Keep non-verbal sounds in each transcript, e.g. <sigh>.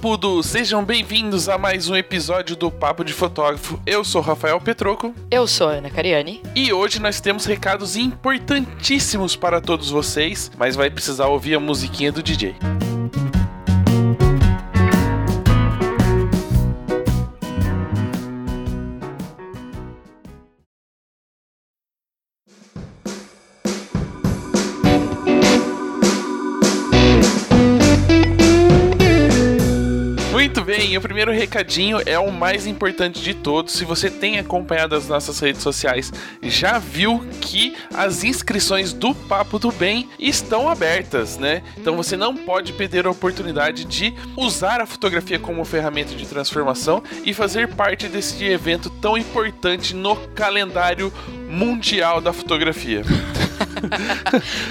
Papudo! Sejam bem-vindos a mais um episódio do Papo de Fotógrafo. Eu sou Rafael Petroco. Eu sou Ana Cariani. E hoje nós temos recados importantíssimos para todos vocês, mas vai precisar ouvir a musiquinha do DJ. Primeiro recadinho é o mais importante de todos. Se você tem acompanhado as nossas redes sociais, já viu que as inscrições do Papo do Bem estão abertas, né? Então você não pode perder a oportunidade de usar a fotografia como ferramenta de transformação e fazer parte desse evento tão importante no calendário mundial da fotografia.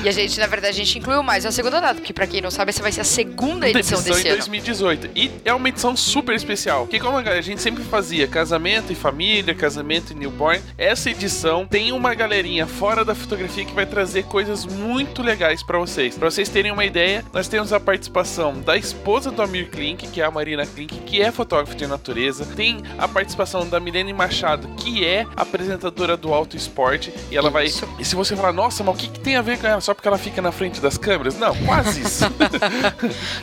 E a gente, na verdade, a gente incluiu mais a segunda data, porque pra quem não sabe, essa vai ser a segunda edição, edição desse em ano. 2018. E é uma edição super especial. Que como a gente sempre fazia casamento e família, casamento e newborn, essa edição tem uma galerinha fora da fotografia que vai trazer coisas muito legais pra vocês. Pra vocês terem uma ideia, nós temos a participação da esposa do Amir Klink, que é a Marina Klink, que é fotógrafa de natureza. Tem a participação da Milene Machado, que é apresentadora do Auto Esporte. E ela Isso. vai. E se você falar, nossa, mas que, que tem a ver com ela? Só porque ela fica na frente das câmeras? Não, quase <laughs> isso.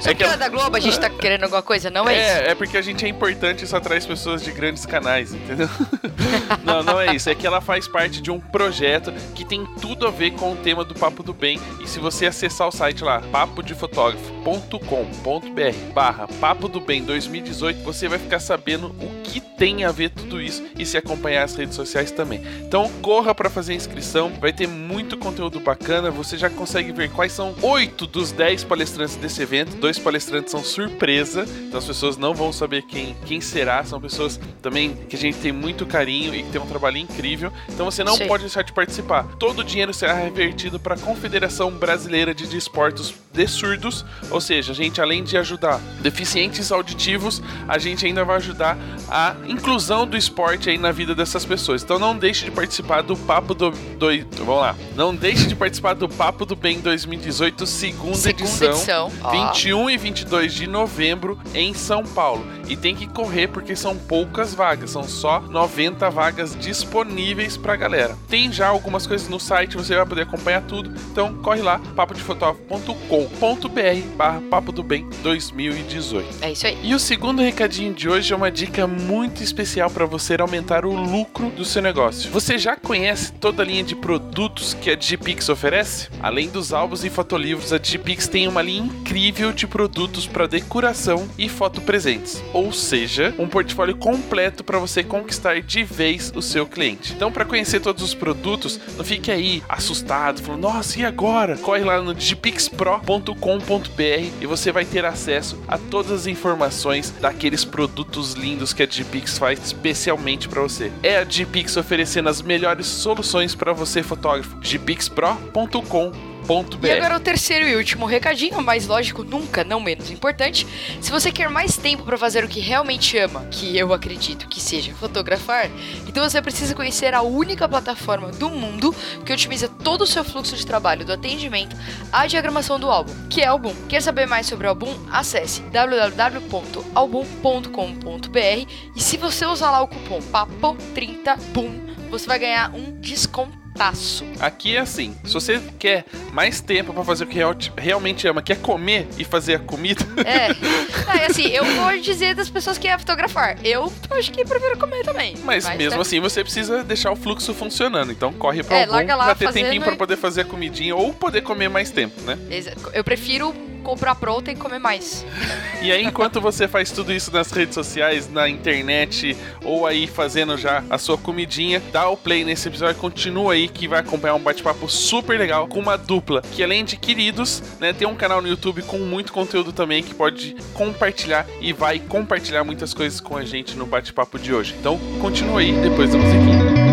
Só que ela é da Globo, a gente tá querendo alguma coisa, não é, isso? É, é porque a gente é importante e só traz pessoas de grandes canais, entendeu? <laughs> não, não é isso. É que ela faz parte de um projeto que tem tudo a ver com o tema do Papo do Bem. E se você acessar o site lá, papodefotógrafo.com.br barra Papo do Bem 2018, você vai ficar sabendo o que tem a ver tudo isso e se acompanhar as redes sociais também. Então corra para fazer a inscrição, vai ter muito conteúdo bacana. Você já consegue ver quais são oito dos dez palestrantes desse evento. Dois palestrantes são surpresa, então as pessoas não vão saber quem, quem será. São pessoas também que a gente tem muito carinho e que tem um trabalho incrível. Então você não Sim. pode deixar de participar. Todo o dinheiro será revertido para a Confederação Brasileira de Desportos de Surdos, ou seja, a gente além de ajudar deficientes auditivos, a gente ainda vai ajudar a inclusão do esporte aí na vida dessas pessoas. Então não deixe de participar do Papo do, do vamos lá. Não deixe de participar do Papo do Bem 2018, segunda, Segunda edição, edição, ó. 21 e 22 de novembro em São Paulo. E tem que correr porque são poucas vagas, são só 90 vagas disponíveis pra galera. Tem já algumas coisas no site, você vai poder acompanhar tudo. Então corre lá, papodefotógrafo.com.br barra Papo do Bem 2018. É isso aí. E o segundo recadinho de hoje é uma dica muito especial para você aumentar o lucro do seu negócio. Você já conhece toda a linha de produtos que a Digipix oferece? Além dos álbuns e fotolivros, a Digipix tem uma linha incrível de produtos para decoração e fotopresentes. Ou seja, um portfólio completo para você conquistar de vez o seu cliente. Então, para conhecer todos os produtos, não fique aí assustado, falando, nossa, e agora? Corre lá no digipixpro.com.br e você vai ter acesso a todas as informações daqueles produtos lindos que a Digipix faz especialmente para você. É a Digipix oferecendo as melhores soluções para você, fotógrafo. digipixpro.com.br E agora o terceiro e último recadinho, mas lógico, nunca não menos importante. Se você quer mais tempo para fazer o que realmente ama, que eu acredito que seja fotografar, então você precisa conhecer a única plataforma do mundo que otimiza todo o seu fluxo de trabalho, do atendimento à diagramação do álbum, que é Album. Quer saber mais sobre o Album? Acesse www.album.com.br e se você usar lá o cupom PAPO30BOOM, você vai ganhar um Aqui é assim, se você quer mais tempo para fazer o que real- realmente ama, que é comer e fazer a comida, É. Ah, <laughs> é assim, eu vou dizer das pessoas que é fotografar. Eu acho que prefiro comer também. mas, mesmo né? assim você precisa deixar o fluxo funcionando. Então corre para É, algum pra ter tempinho e- poder fazer a comidinha ou poder comer mais tempo, né? Eu prefiro comprar pronta e comer mais. E aí, enquanto você faz tudo isso nas redes sociais, na internet, ou aí fazendo já a sua comidinha, dá o play nesse episódio, continua aí que vai acompanhar um bate-papo super legal com uma dupla que, além de queridos, né, tem um canal no YouTube com muito conteúdo também que pode compartilhar e vai compartilhar muitas coisas com a gente no bate-papo de hoje. Então, continua aí depois da musiquinha.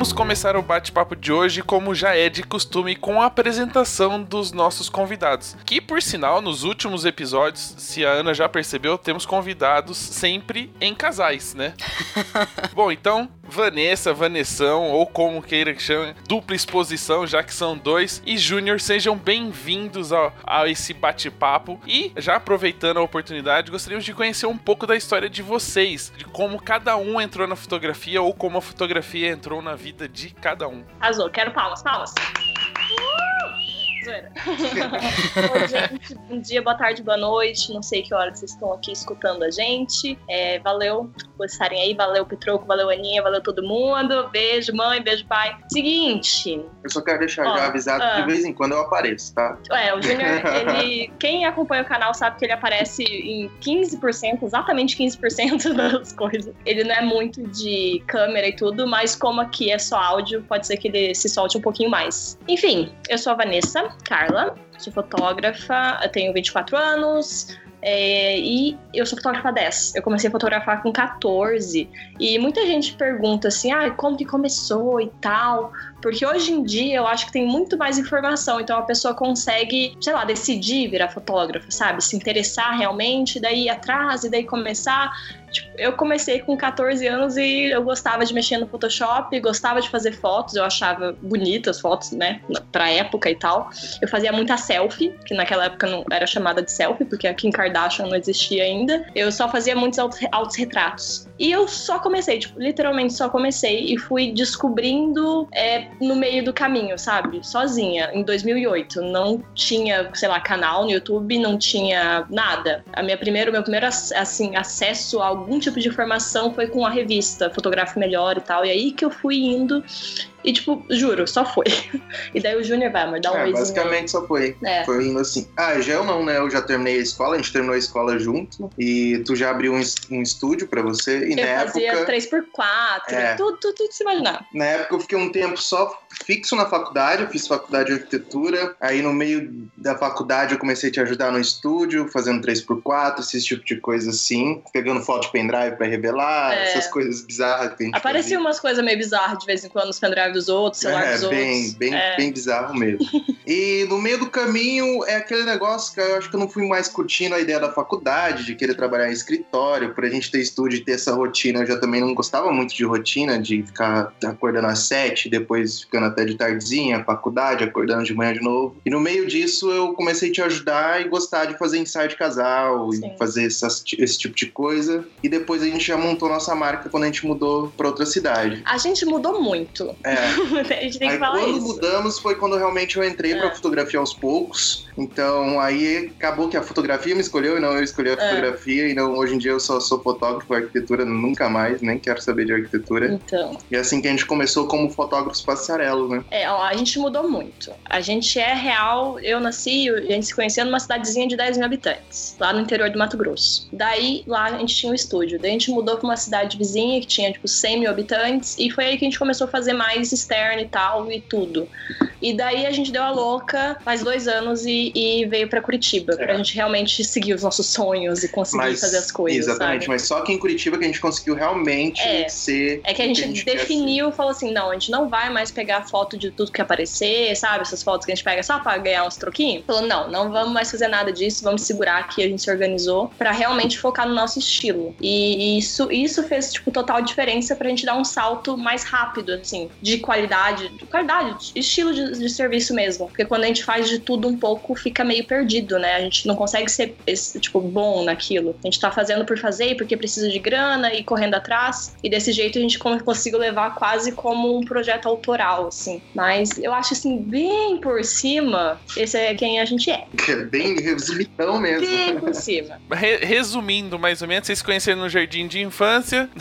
Vamos começar o bate-papo de hoje, como já é de costume, com a apresentação dos nossos convidados. Que, por sinal, nos últimos episódios, se a Ana já percebeu, temos convidados sempre em casais, né? <laughs> Bom, então, Vanessa, Vanessão, ou como queira que chame, dupla exposição, já que são dois, e Júnior, sejam bem-vindos a, a esse bate-papo. E, já aproveitando a oportunidade, gostaríamos de conhecer um pouco da história de vocês, de como cada um entrou na fotografia ou como a fotografia entrou na vida de cada um. Azul, quero palmas, palmas. Zoeira. <laughs> Oi, gente. Bom dia, boa tarde, boa noite. Não sei que hora vocês estão aqui escutando a gente. É, valeu por estarem aí. Valeu, Petroco. Valeu, Aninha. Valeu, todo mundo. Beijo, mãe. Beijo, pai. Seguinte. Eu só quero deixar Ó, já avisado ah. que de vez em quando eu apareço, tá? É, o Júnior, ele. Quem acompanha o canal sabe que ele aparece em 15%, exatamente 15% <laughs> das coisas. Ele não é muito de câmera e tudo, mas como aqui é só áudio, pode ser que ele se solte um pouquinho mais. Enfim, eu sou a Vanessa Carla, sou fotógrafa, tenho 24 anos. é, e eu sou fotógrafa há 10. Eu comecei a fotografar com 14. E muita gente pergunta assim: ah, como que começou e tal. Porque hoje em dia eu acho que tem muito mais informação, então a pessoa consegue, sei lá, decidir virar fotógrafa, sabe? Se interessar realmente, daí ir atrás e daí começar. Tipo, eu comecei com 14 anos e eu gostava de mexer no Photoshop, gostava de fazer fotos, eu achava bonitas fotos, né, pra época e tal. Eu fazia muita selfie, que naquela época não era chamada de selfie, porque aqui em Kardashian não existia ainda. Eu só fazia muitos autos- autorretratos. E eu só comecei, tipo, literalmente só comecei e fui descobrindo é, no meio do caminho, sabe? Sozinha, em 2008. Não tinha, sei lá, canal no YouTube, não tinha nada. A minha primeira, o meu primeiro assim, acesso a algum tipo de informação foi com a revista Fotografo Melhor e tal. E aí que eu fui indo. E, tipo, juro, só foi. <laughs> E daí o Júnior vai, amor, dá um é, aí. basicamente só foi. É. Foi indo assim. Ah, já eu não, né? Eu já terminei a escola, a gente terminou a escola junto. E tu já abriu um, um estúdio pra você. E Eu na fazia época. 3x4, É. tudo, tudo, tudo se imaginar. Na época eu fiquei um tempo só fixo na faculdade, eu fiz faculdade de arquitetura. Aí no meio da faculdade eu comecei a te ajudar no estúdio, fazendo 3x4, esse tipo de coisa assim. Pegando foto de pendrive pra revelar, É. essas coisas bizarras que a gente Aparecia fazia. umas coisas meio bizarras de vez em quando nos pendrive dos outros, celular É, dos bem, outros. bem, É. bem bizarro mesmo. e no meio do caminho é aquele negócio que eu acho que eu não fui mais curtindo a ideia da faculdade, de querer trabalhar em escritório, por a gente ter estúdio e ter essa rotina. Eu já também não gostava muito de rotina, de ficar acordando às sete, depois ficando até de tardezinha, faculdade, acordando de manhã de novo. E no meio disso eu comecei a te ajudar e gostar de fazer ensaio de casal Sim. e fazer essas- esse tipo de coisa. E depois a gente já montou nossa marca quando a gente mudou pra outra cidade. A gente mudou muito. É. <laughs> a gente tem que Aí falar quando isso. mudamos foi quando realmente eu entrei pra É. fotografia aos poucos. Então aí acabou que a fotografia me escolheu e não eu escolhi a É. fotografia. E não, hoje em dia eu só sou fotógrafo, arquitetura nunca mais, nem quero saber de arquitetura. Então, E é assim que a gente começou como fotógrafos passarelos, né? é, ó, a gente mudou muito. A gente é real, eu nasci, a gente se conhecia numa cidadezinha de 10 mil habitantes, lá no interior do Mato Grosso. Daí, lá a gente tinha um estúdio. Daí a gente mudou pra uma cidade vizinha que tinha, tipo, 100 mil habitantes, e foi aí que a gente começou a fazer mais externo e tal, e tudo. E daí a gente deu a louca faz dois anos e, e veio pra Curitiba, pra É. gente realmente seguir os nossos sonhos e conseguir fazer as coisas. Exatamente, sabe? mas só que em Curitiba que a gente conseguiu realmente É. ser. É que a gente, quer ser. definiu, falou assim, não, a gente não vai mais pegar foto de tudo que aparecer, sabe? Essas fotos que a gente pega só pra ganhar uns troquinhos. Falou, não, não vamos mais fazer nada disso, vamos segurar aqui, a gente se organizou pra realmente focar no nosso estilo. E isso, isso fez, tipo, total diferença pra gente dar um salto mais rápido, assim, de qualidade, de qualidade, de estilo de, de serviço mesmo. Porque quando a gente faz de tudo um pouco, fica meio perdido, né? A gente não consegue ser, esse, tipo, bom naquilo. A gente tá fazendo por fazer e porque precisa de grana e correndo atrás. E desse jeito a gente con- conseguiu levar quase como um projeto autoral, assim. Mas eu acho, assim, bem por cima, esse é quem a gente é. Que é bem resumidão mesmo. Bem por cima. Re- resumindo, mais ou menos, vocês se conheceram no jardim de infância. <laughs>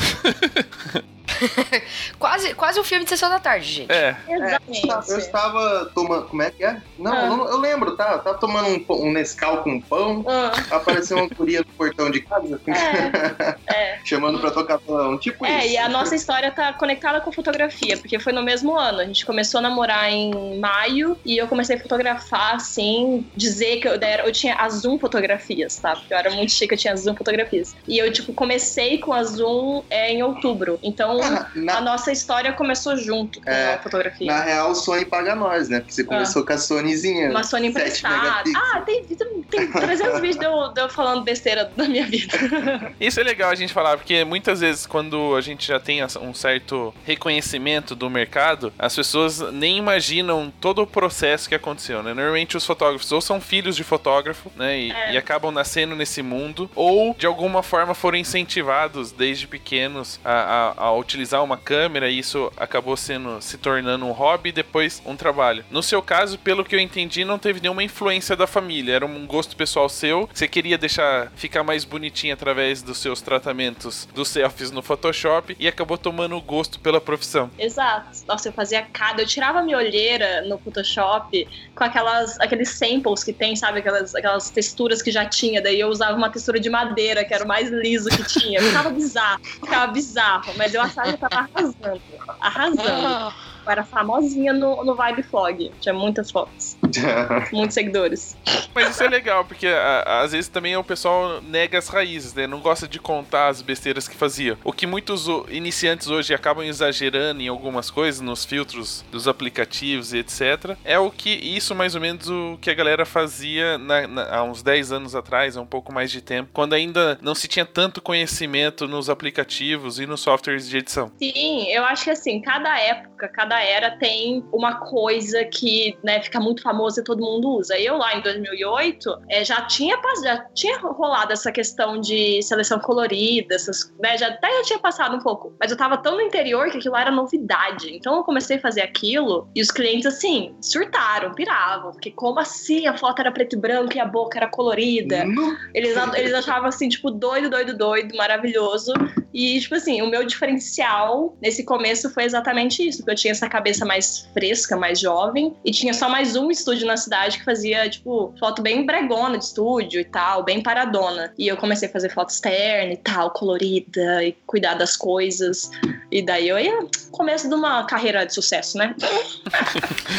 <laughs> Quase, quase um filme de sessão da tarde, gente. É. Exatamente. Eu estava tomando. Como é que é? Não, Ah. não- eu lembro, tá? Eu tava tomando um, pão- um Nescau com pão. Ah, Apareceu uma guria no portão de casa é, é. <laughs> chamando pra tocar violão. Tipo É, isso. e a nossa história tá conectada com fotografia, porque foi no mesmo ano. A gente começou a namorar em maio e eu comecei a fotografar, assim, dizer que eu, era- eu tinha a Zoom fotografias, tá? Porque eu era muito chique, eu tinha Zoom fotografias. E eu, tipo, comecei com a Zoom é, em outubro. Então, <laughs> na, a nossa história começou junto com é, a fotografia. Na real, o Sony paga nós, né? Porque você começou ah. com a Sonyzinha. Uma Sony emprestada. Ah, tem, tem 300 vídeos de eu, de eu falando besteira da minha vida. <laughs> Isso é legal a gente falar, porque muitas vezes quando a gente já tem um certo reconhecimento do mercado, as pessoas nem imaginam todo o processo que aconteceu, né? Normalmente os fotógrafos ou são filhos de fotógrafo, né? E, é. e acabam nascendo nesse mundo, ou de alguma forma foram incentivados desde pequenos a, a, a utilizar uma câmera e isso acabou sendo se tornando um hobby e depois um trabalho. No seu caso, pelo que eu entendi, não teve nenhuma influência da família, era um gosto pessoal seu. Você queria deixar ficar mais bonitinho através dos seus tratamentos dos selfies no Photoshop e acabou tomando gosto pela profissão. Exato. Nossa, eu fazia cada, eu tirava minha olheira no Photoshop com aquelas aqueles samples que tem, sabe, aquelas aquelas texturas que já tinha, daí eu usava uma textura de madeira, que era o mais liso que tinha. Ficava bizarro, ficava bizarro, mas eu achava eu tava arrasando, arrasando. Eu era famosinha no, no Vibe Flog. Tinha muitas fotos. <laughs> Muitos seguidores. Mas isso é legal, porque a, às vezes também o pessoal nega as raízes, né? Não gosta de contar as besteiras que fazia. O que muitos iniciantes hoje acabam exagerando em algumas coisas, nos filtros dos aplicativos e etc. É o que isso mais ou menos o que a galera fazia na, na, há uns 10 anos atrás, há um pouco mais de tempo, quando ainda não se tinha tanto conhecimento nos aplicativos e nos softwares de edição. Sim, eu acho que assim, cada época, cada era tem uma coisa que né, fica muito famosa e todo mundo usa. Eu lá em 2008 é, já tinha já tinha rolado essa questão de seleção colorida, essas, né, já até já tinha passado um pouco, mas eu tava tão no interior que aquilo era novidade. Então eu comecei a fazer aquilo e os clientes assim surtaram, piravam, porque como assim a foto era preto e branco e a boca era colorida? Eles eles achavam assim tipo doido, doido, doido, maravilhoso. E tipo assim, o meu diferencial nesse começo foi exatamente isso, porque eu tinha essa cabeça mais fresca, mais jovem, e tinha só mais um estúdio na cidade que fazia, tipo, foto bem bregona de estúdio e tal, bem paradona. E eu comecei a fazer foto externa e tal, colorida, e cuidar das coisas. E daí eu ia começo de uma carreira de sucesso, né?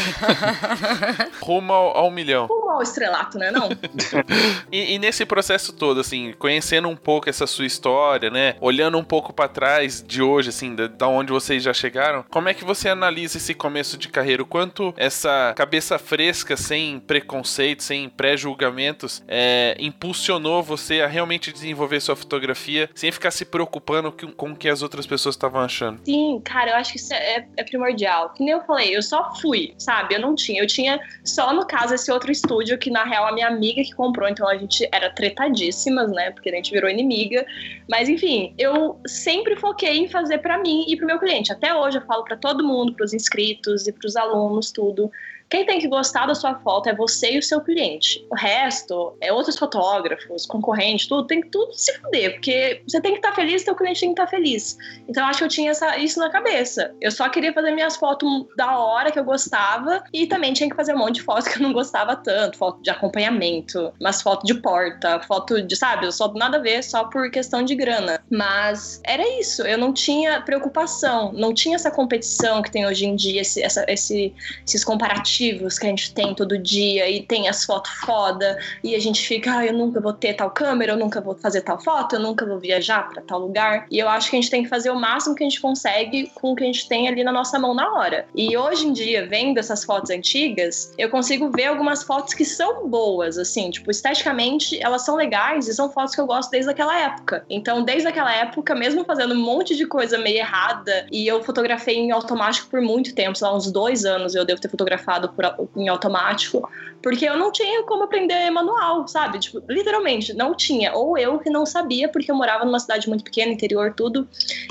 <laughs> Rumo ao, ao, milhão. Rumo ao estrelato, né? Não? <laughs> e, e, nesse processo todo, assim, conhecendo um pouco essa sua história, né? Olhando um pouco para trás de hoje, assim, da, da onde vocês já chegaram, como é que você analisa analisa esse começo de carreira, o quanto essa cabeça fresca, sem preconceito, sem pré-julgamentos, é, impulsionou você a realmente desenvolver sua fotografia sem ficar se preocupando com o que as outras pessoas estavam achando? Sim, cara, eu acho que isso é, é, primordial. Que nem eu falei, eu só fui, sabe? Eu não tinha. Eu tinha só, no caso, esse outro estúdio que, na real, a minha amiga que comprou, então a gente era tretadíssimas, né? Porque a gente virou inimiga. Mas, enfim, eu sempre foquei em fazer para mim e pro meu cliente. Até hoje eu falo para todo mundo, pros inscritos e para os alunos, tudo. Quem tem que gostar da sua foto é você e o seu cliente. O resto é outros fotógrafos, concorrentes, tudo, tem que tudo se fuder, porque você tem que estar tá feliz, seu cliente tem que estar tá feliz. Então eu acho que eu tinha essa, isso na cabeça. Eu só queria fazer minhas fotos da hora que eu gostava e também tinha que fazer um monte de fotos que eu não gostava tanto, foto de acompanhamento, umas fotos de porta, foto de, sabe, só nada a ver, só por questão de grana. Mas era isso, eu não tinha preocupação, não tinha essa competição que tem hoje em dia, esse, essa, esse, esses comparativos que a gente tem todo dia e tem as fotos foda e a gente fica, ah, eu nunca vou ter tal câmera, eu nunca vou fazer tal foto, eu nunca vou viajar para tal lugar. E eu acho que a gente tem que fazer o máximo que a gente consegue com o que a gente tem ali na nossa mão na hora. E hoje em dia, vendo essas fotos antigas, eu consigo ver algumas fotos que são boas, assim, tipo, esteticamente elas são legais e são fotos que eu gosto desde aquela época. Então, desde aquela época, mesmo fazendo um monte de coisa meio errada, e eu fotografei em automático por muito tempo, sei lá, uns dois anos eu devo ter fotografado por, em automático, porque eu não tinha como aprender manual, sabe? Tipo, literalmente, não tinha. Ou eu que não sabia, porque eu morava numa cidade muito pequena, interior, tudo.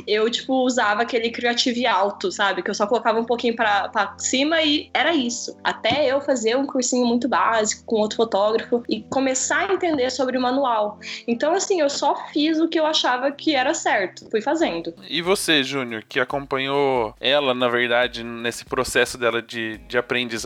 Eu, tipo, usava aquele Creative alto, sabe? Que eu só colocava um pouquinho pra, pra cima e era isso. Até eu fazer um cursinho muito básico com outro fotógrafo e começar a entender sobre o manual. Então, assim, eu só fiz o que eu achava que era certo. Fui fazendo. E você, Júnior, que acompanhou ela, na verdade, nesse processo dela de, de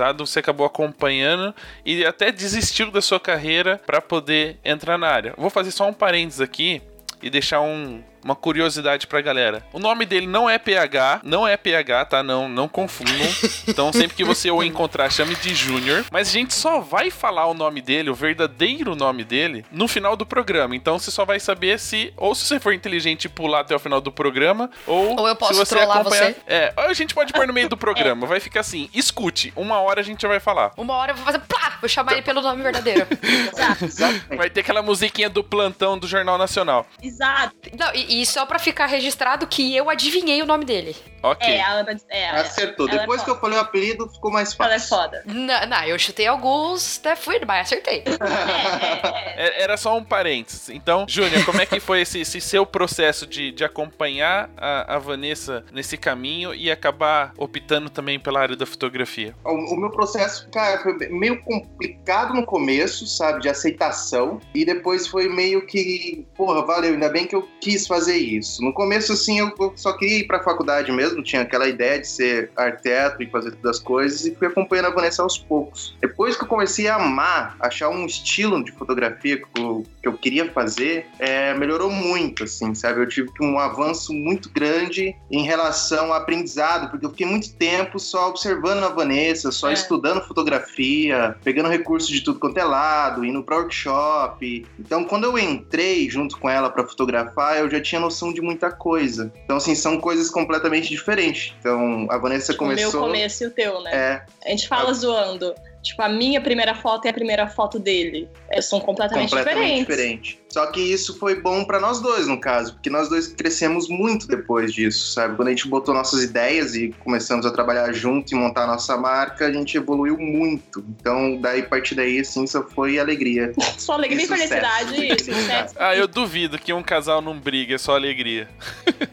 aprendizado? você acabou acompanhando e até desistiu da sua carreira para poder entrar na área. Vou fazer só um parênteses aqui e deixar um uma curiosidade pra galera. O nome dele não é PH, não é PH, tá? Não, não confundam. <laughs> Então, sempre que você o encontrar, chame de Júnior. Mas a gente só vai falar o nome dele, o verdadeiro nome dele, no final do programa. Então, você só vai saber se, ou se você for inteligente e pular até o final do programa, ou, Ou eu posso se você trollar acompanhar. você. É, ou a gente pode pôr no meio do programa. Vai ficar assim: escute, uma hora a gente já vai falar. Uma hora eu vou fazer plá, vou chamar ele pelo nome verdadeiro. <laughs> Exato. Vai ter aquela musiquinha do plantão do Jornal Nacional. Exato. Não, e, e só pra ficar registrado que eu adivinhei o nome dele. Ok. É, a Ana. É, Acertou. ela é Depois que eu falei o apelido, ficou mais Ela é fácil. foda. Não, não, eu chutei alguns, né, fui, mas acertei. <laughs> É, é, é. É- Era só um parênteses. Então, Júnior, como é que foi esse, esse seu processo de, de acompanhar a, a Vanessa nesse caminho e acabar optando também pela área da fotografia? O, o meu processo, cara, foi meio complicado no começo, sabe, de aceitação. E depois foi meio que, porra, valeu, ainda bem que eu quis fazer isso. No começo, assim, eu, só queria ir pra faculdade mesmo, tinha aquela ideia de ser arquiteto e fazer todas as coisas, e fui acompanhando a Vanessa aos poucos. Depois que eu comecei a amar, achar um estilo de fotografia que eu, que eu queria fazer, é, melhorou muito, assim, sabe? Eu tive um avanço muito grande em relação ao aprendizado, porque eu fiquei muito tempo só observando a Vanessa, só É. estudando fotografia, pegando recursos de tudo quanto é lado, indo para workshop. Então, quando eu entrei junto com ela para fotografar, eu já tinha noção de muita coisa. Então, assim, são coisas completamente diferentes. Então, a Vanessa O começou. meu começo e o teu, né? É, A gente fala zoando. Tipo, a minha primeira foto e a primeira foto dele é, são completamente, completamente diferentes. diferente. Só que isso foi bom para nós dois, no caso, porque nós dois crescemos muito depois disso, sabe? Quando a gente botou nossas ideias e começamos a trabalhar junto e montar nossa marca, a gente evoluiu muito. Então, daí, a partir daí, assim, só foi alegria. <laughs> Só alegria e E felicidade e <laughs> sucesso. Ah, eu duvido que um casal não briga, é só alegria.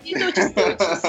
E tuts-tuts.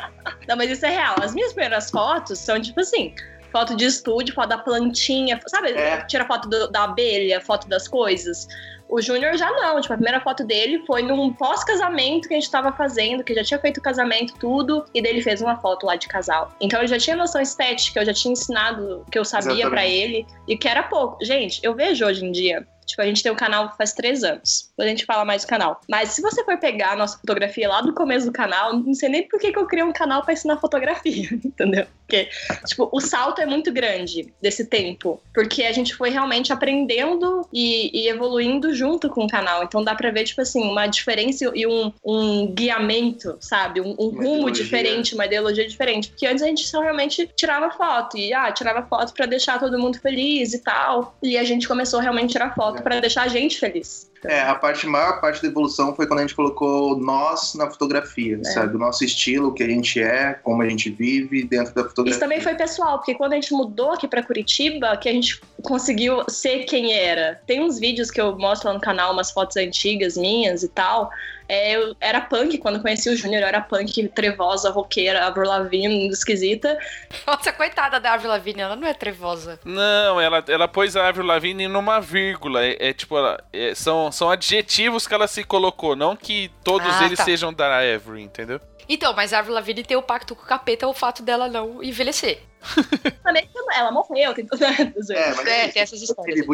<laughs> Não, mas isso é real. As minhas primeiras fotos são tipo assim. Foto de estúdio, foto da plantinha, sabe? É. Tira foto do- da abelha, foto das coisas. O Júnior já não, tipo, a primeira foto dele foi num pós-casamento que a gente tava fazendo, que já tinha feito o casamento, tudo, e daí ele fez uma foto lá de casal. Então ele já tinha noção estética, eu já tinha ensinado o que eu sabia pra ele, e que era pouco. Gente, eu vejo hoje em dia, Tipo, a gente tem um canal faz três anos. Depois a gente fala mais do canal. Mas se você for pegar a nossa fotografia lá do começo do canal, não sei nem por que, que eu criei um canal pra ensinar fotografia, <laughs> entendeu? Porque, tipo, o salto é muito grande desse tempo. Porque a gente foi realmente aprendendo e, e evoluindo junto com o canal. Então dá pra ver, tipo assim, uma diferença e um, um guiamento, sabe? Um, um rumo ideologia. diferente, uma ideologia diferente. Porque antes a gente só realmente tirava foto. E, ah, tirava foto pra deixar todo mundo feliz e tal. E a gente começou realmente a tirar foto É. pra deixar a gente feliz. É, a parte maior parte da evolução foi quando a gente colocou nós na fotografia, É. sabe? O nosso estilo, o que a gente é, como a gente vive dentro da fotografia. Isso também foi pessoal, porque quando a gente mudou aqui pra Curitiba, que a gente conseguiu ser quem era. Tem uns vídeos que eu mostro lá no canal, umas fotos antigas minhas e tal. É, eu era punk quando conheci o Júnior, eu era punk trevosa, roqueira, Avril Lavigne, esquisita. Nossa, coitada da Avril Lavigne, ela não é trevosa. Não, ela, ela pôs a Avril Lavigne numa vírgula. É, é tipo, ela- é, são, são adjetivos que ela se colocou, não que todos Ah, eles tá. sejam da Avril, entendeu? Então, mas a Avril Lavigne tem o pacto com o capeta, o fato dela não envelhecer. <laughs> Também ela morreu, tem tudo. <laughs> É, mas É, é, tem essas histórias.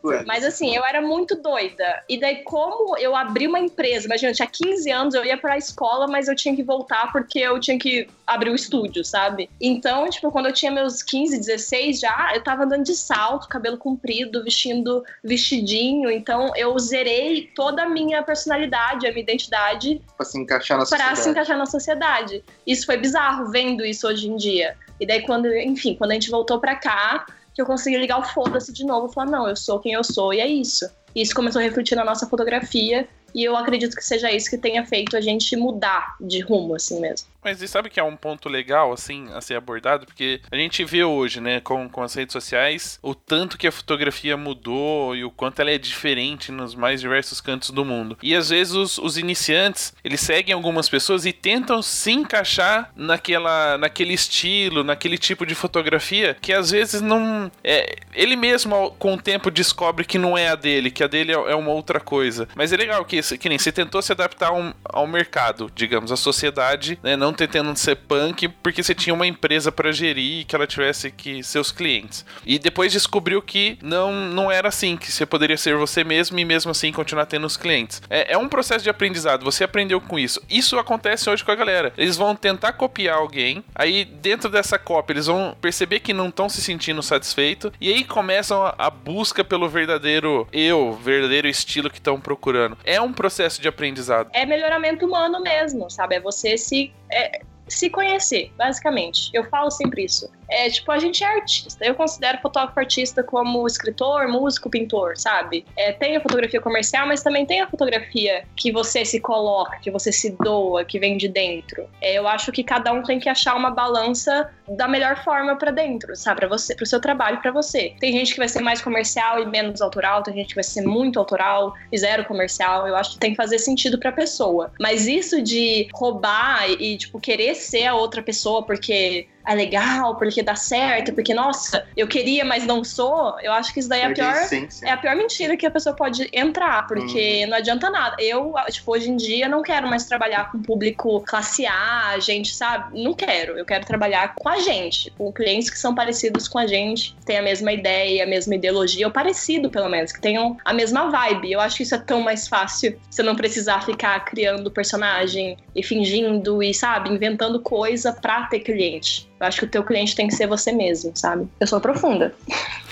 coisas. Mas assim, eu era muito doida. E daí, como eu abri uma empresa, imagina, eu tinha 15 anos, eu ia pra escola, mas eu tinha que voltar porque eu tinha que abrir o estúdio, sabe? Então, tipo, quando eu tinha meus 15, 16 já, eu tava andando de salto, cabelo comprido, vestindo vestidinho. Então, eu zerei toda a minha personalidade, a minha identidade Pra se encaixar na pra sociedade. se encaixar na sociedade. Isso foi bizarro vendo isso hoje em dia. E daí, quando, enfim, quando a gente voltou pra cá, que eu consegui ligar o foda-se de novo, falar, não, eu sou quem eu sou e é isso. E isso começou a refletir na nossa fotografia. E eu acredito que seja isso que tenha feito a gente mudar de rumo, assim mesmo. Mas e sabe que é um ponto legal, assim, a ser abordado? Porque a gente vê hoje, né, com, com as redes sociais, o tanto que a fotografia mudou e o quanto ela é diferente nos mais diversos cantos do mundo. E às vezes os, os iniciantes, eles seguem algumas pessoas e tentam se encaixar naquela, naquele estilo, naquele tipo de fotografia, que às vezes não... É, ele mesmo, com o tempo, descobre que não é a dele, que técnica dele é, é uma outra coisa. Mas é legal que, que nem você tentou se adaptar ao, ao mercado, digamos, à sociedade, né? Não tentando ser punk, porque você tinha uma empresa para gerir e que ela tivesse que seus clientes. E depois descobriu que não, não era assim, que você poderia ser você mesmo e mesmo assim continuar tendo os clientes. É, é um processo de aprendizado, você aprendeu com isso. Isso acontece hoje com a galera. Eles vão tentar copiar alguém, aí dentro dessa cópia eles vão perceber que não estão se sentindo satisfeitos, e aí começam a, a busca pelo verdadeiro eu, verdadeiro estilo que estão procurando. É um processo de aprendizado. É melhoramento humano mesmo, sabe? É você se. É se conhecer, basicamente. Eu falo sempre isso. É tipo, a gente é artista. Eu considero fotógrafo artista como escritor, músico, pintor, sabe? É, tem a fotografia comercial, mas também tem a fotografia que você se coloca, que você se doa, que vem de dentro. É, eu acho que cada um tem que achar uma balança da melhor forma para dentro, sabe? Para você, pro seu trabalho, para você. Tem gente que vai ser mais comercial e menos autoral, tem gente que vai ser muito autoral e zero comercial. Eu acho que tem que fazer sentido pra pessoa. Mas isso de roubar e, tipo, querer ser a outra pessoa porque é legal, porque dá certo, porque, nossa, eu queria, mas não sou, eu acho que isso daí é a pior, é a pior mentira que a pessoa pode entrar, porque uhum. não adianta nada. Eu, tipo, hoje em dia não quero mais trabalhar com público classe A, gente, sabe? Não quero. Eu quero trabalhar com a gente, com clientes que são parecidos com a gente, que têm a mesma ideia, a mesma ideologia, ou parecido, pelo menos, que tenham a mesma vibe. Eu acho que isso é tão mais fácil, você não precisar ficar criando personagem e fingindo e, sabe, inventando coisa pra ter cliente. Eu acho que o teu cliente tem que ser você mesmo, sabe? Eu sou profunda.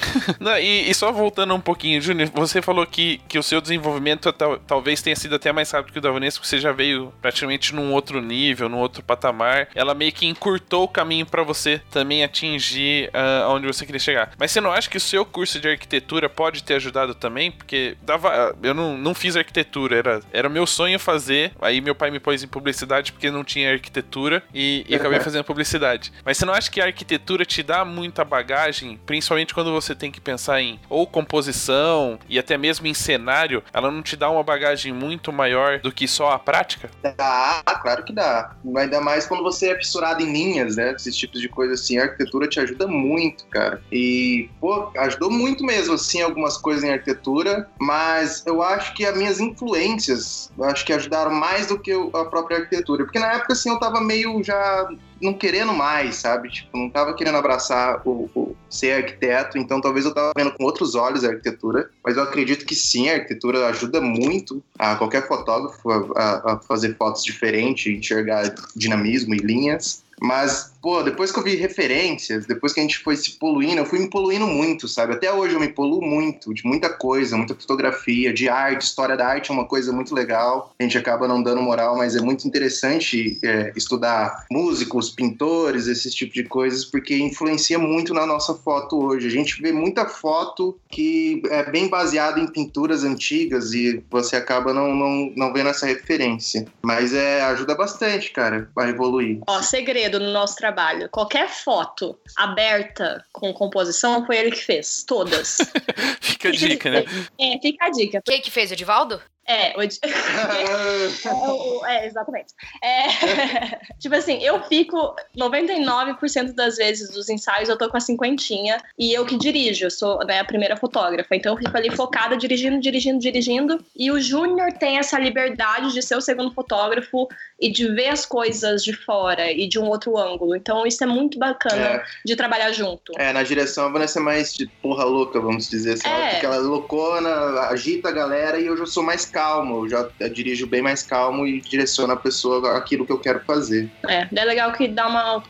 <laughs> Não, e, e, só voltando um pouquinho, Júnior, você falou que, que o seu desenvolvimento tal, talvez tenha sido até mais rápido que o da Vanessa, porque você já veio praticamente num outro nível, num outro patamar. Ela meio que encurtou o caminho para você também atingir uh, aonde você queria chegar. Mas você não acha que o seu curso de arquitetura pode ter ajudado também? Porque dava, eu não, não fiz arquitetura, era, era meu sonho fazer. Aí meu pai me pôs em publicidade porque não tinha arquitetura e, e acabei fazendo publicidade. Mas você não acha que a arquitetura te dá muita bagagem, principalmente quando você tem que pensar em ou composição e até mesmo em cenário? Ela não te dá uma bagagem muito maior do que só a prática? Dá, claro que dá. Ainda mais quando você é fissurado em linhas, né? Esses tipos de coisa assim. A arquitetura te ajuda muito, cara. E, pô, ajudou muito mesmo, assim, algumas coisas em arquitetura, mas eu acho que as minhas influências, acho que ajudaram mais do que a própria arquitetura. Porque na época, assim, eu tava meio já não querendo mais, sabe? Tipo, não tava querendo abraçar o, o, ser arquiteto, então talvez eu tava vendo com outros olhos a arquitetura, mas eu acredito que sim, a arquitetura ajuda muito a qualquer fotógrafo a, a fazer fotos diferentes, enxergar dinamismo e linhas. Mas, pô, depois que eu vi referências, depois que a gente foi se poluindo, eu fui me poluindo muito, sabe? Até hoje eu me poluo muito, de muita coisa, muita fotografia, de arte, história da arte é uma coisa muito legal. A gente acaba não dando moral, mas é muito interessante é, estudar músicos, pintores, esse tipo de coisas, porque influencia muito na nossa foto hoje. A gente vê muita foto que é bem baseada em pinturas antigas e você acaba não, não, não vendo essa referência. Mas é, ajuda bastante, cara, a evoluir. Ó, segredo no nosso trabalho. Qualquer foto aberta com composição foi ele que fez. Todas. <laughs> fica a dica, né? É, fica a dica. Quem que fez, Edivaldo? É, o... <laughs> é, exatamente. É... <laughs> tipo assim, eu fico 99% das vezes dos ensaios eu tô com a cinquentinha e eu que dirijo, eu sou né, a primeira fotógrafa, então eu fico ali focada, dirigindo, dirigindo, dirigindo. E o Júnior tem essa liberdade de ser o segundo fotógrafo e de ver as coisas de fora e de um outro ângulo. Então isso é muito bacana é. de trabalhar junto. É, na direção a Vanessa é mais de porra louca, vamos dizer assim. É. Porque ela é loucona, agita a galera e eu já sou mais calmo, eu já dirijo bem mais calmo e direciono a pessoa aquilo que eu quero fazer. É, é legal que dá uma.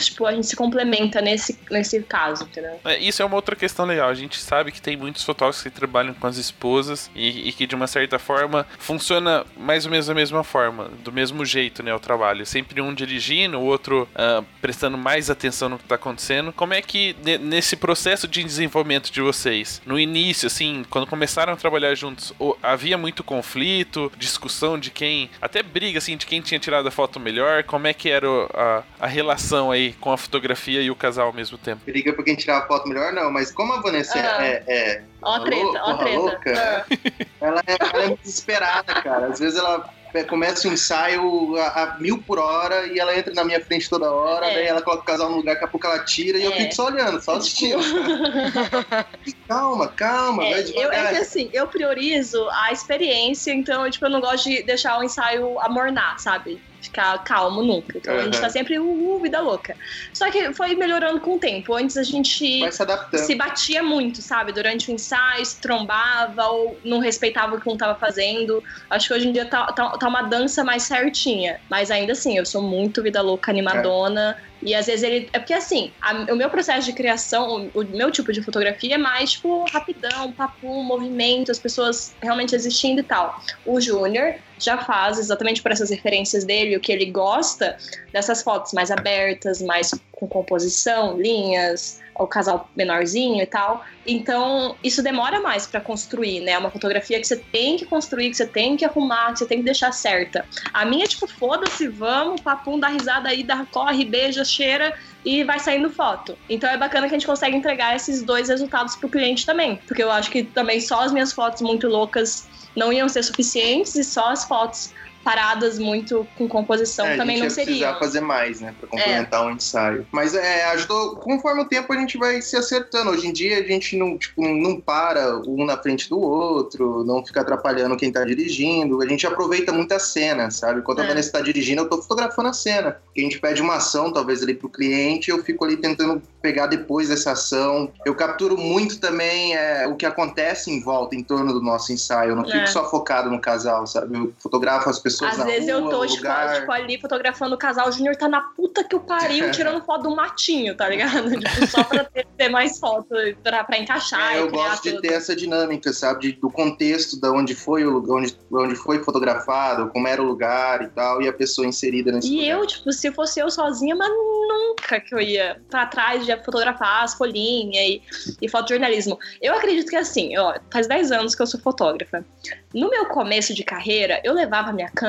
Tipo, a gente se complementa nesse, nesse caso, entendeu? É, isso é uma outra questão legal. A gente sabe que tem muitos fotógrafos que trabalham com as esposas e, e que, de uma certa forma, funciona mais ou menos da mesma forma, do mesmo jeito, né? O trabalho. Sempre um dirigindo, o outro uh, prestando mais atenção no que tá acontecendo. Como é que nesse processo de desenvolvimento de vocês, no início, assim, quando começaram a trabalhar juntos, havia muito conflito, discussão de quem, até briga, assim, de quem tinha tirado a foto melhor? Como é que era a, a relação aí com a fotografia e o casal ao mesmo tempo? Briga por quem tirava a foto melhor, não, mas como a Vanessa ah. é, é Ó, treta, ó, treta. Louca, ah. ela, é, ela é desesperada, cara. Às vezes ela começa o ensaio a, a, mil por hora e ela entra na minha frente toda hora, é. daí ela coloca o casal no lugar, daqui a pouco ela tira e é. eu fico só olhando, só assistindo. <laughs> calma, calma, é, vai devagar. Eu, é que assim, eu priorizo a experiência, então, tipo, eu não gosto de deixar o ensaio amornar, sabe? Ficar calmo nunca. Então uhum. a gente tá sempre uh, vida louca. Só que foi melhorando com o tempo. Antes a gente se, se, batia muito, sabe? Durante o ensaio, se trombava ou não respeitava o que um tava fazendo. Acho que hoje em dia tá, tá, tá uma dança mais certinha. Mas ainda assim, eu sou muito vida louca, animadona. É. E às vezes ele. É porque assim, a, o meu processo de criação, o, o, meu tipo de fotografia é mais, tipo, rapidão, papo, movimento, as pessoas realmente existindo e tal. O Júnior já faz exatamente por essas referências dele, o que ele gosta dessas fotos mais abertas, mais com composição, linhas, o casal menorzinho e tal. Então, isso demora mais para construir, né? É uma fotografia que você tem que construir, que você tem que arrumar, que você tem que deixar certa. A minha, é, tipo, foda-se, vamos, papum, dá risada aí, dá, corre, beija, cheira e vai saindo foto. Então é bacana que a gente consegue entregar esses dois resultados pro cliente também. Porque eu acho que também só as minhas fotos muito loucas não iam ser suficientes e só as fotos paradas muito com composição é, também não seria. precisar fazer mais, né, para complementar o é. um ensaio. Mas é, ajudou, conforme o tempo a gente vai se acertando. Hoje em dia a gente não, tipo, não para um na frente do outro, não fica atrapalhando quem tá dirigindo. A gente aproveita muita cena, sabe? Quando é. a Vanessa tá dirigindo, eu tô fotografando a cena. A gente pede uma ação, talvez ali pro cliente, eu fico ali tentando pegar depois dessa ação. Eu capturo muito também é, o que acontece em volta, em torno do nosso ensaio. Eu não fico é. só focado no casal, sabe? Eu fotografo as pessoas pessoas Às vezes rua, eu tô, tipo, tipo, ali fotografando o casal, o Júnior tá na puta que o pariu, <laughs> tirando foto do matinho, tá ligado? <laughs> tipo, só pra ter, ter mais fotos, pra, pra encaixar. É, eu gosto de ter essa dinâmica, sabe? De, do contexto da onde foi o lugar, onde, onde foi fotografado, como era o lugar e tal, e a pessoa inserida nesse E lugar. eu, tipo, se fosse eu sozinha, mas nunca que eu ia pra trás de fotografar as folhinhas e, e fotojornalismo. Eu acredito que assim, ó, faz 10 anos que eu sou fotógrafa. No meu começo de carreira, eu levava minha câmera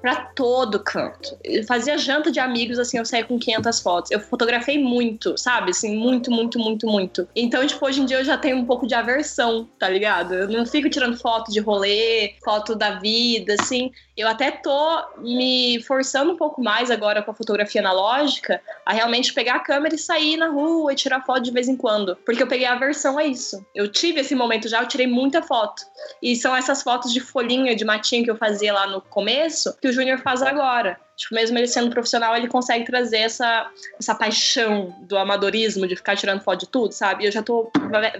para todo canto. Eu fazia janta de amigos, assim, eu saía com 500 fotos. Eu fotografei muito, sabe? Assim, muito, muito, muito, muito. Então, tipo, hoje em dia eu já tenho um pouco de aversão, tá ligado? Eu não fico tirando foto de rolê, foto da vida, assim. Eu até tô me forçando um pouco mais agora com a fotografia analógica a realmente pegar a câmera e sair na rua e tirar foto de vez em quando. Porque eu peguei a aversão a isso. Eu tive esse momento já, eu tirei muita foto. E são essas fotos de folhinha, de matinho que eu fazia lá no começo, que o Júnior faz agora. Tipo, mesmo ele sendo profissional, ele consegue trazer essa, essa paixão do amadorismo, de ficar tirando foto de tudo, sabe? Eu já tô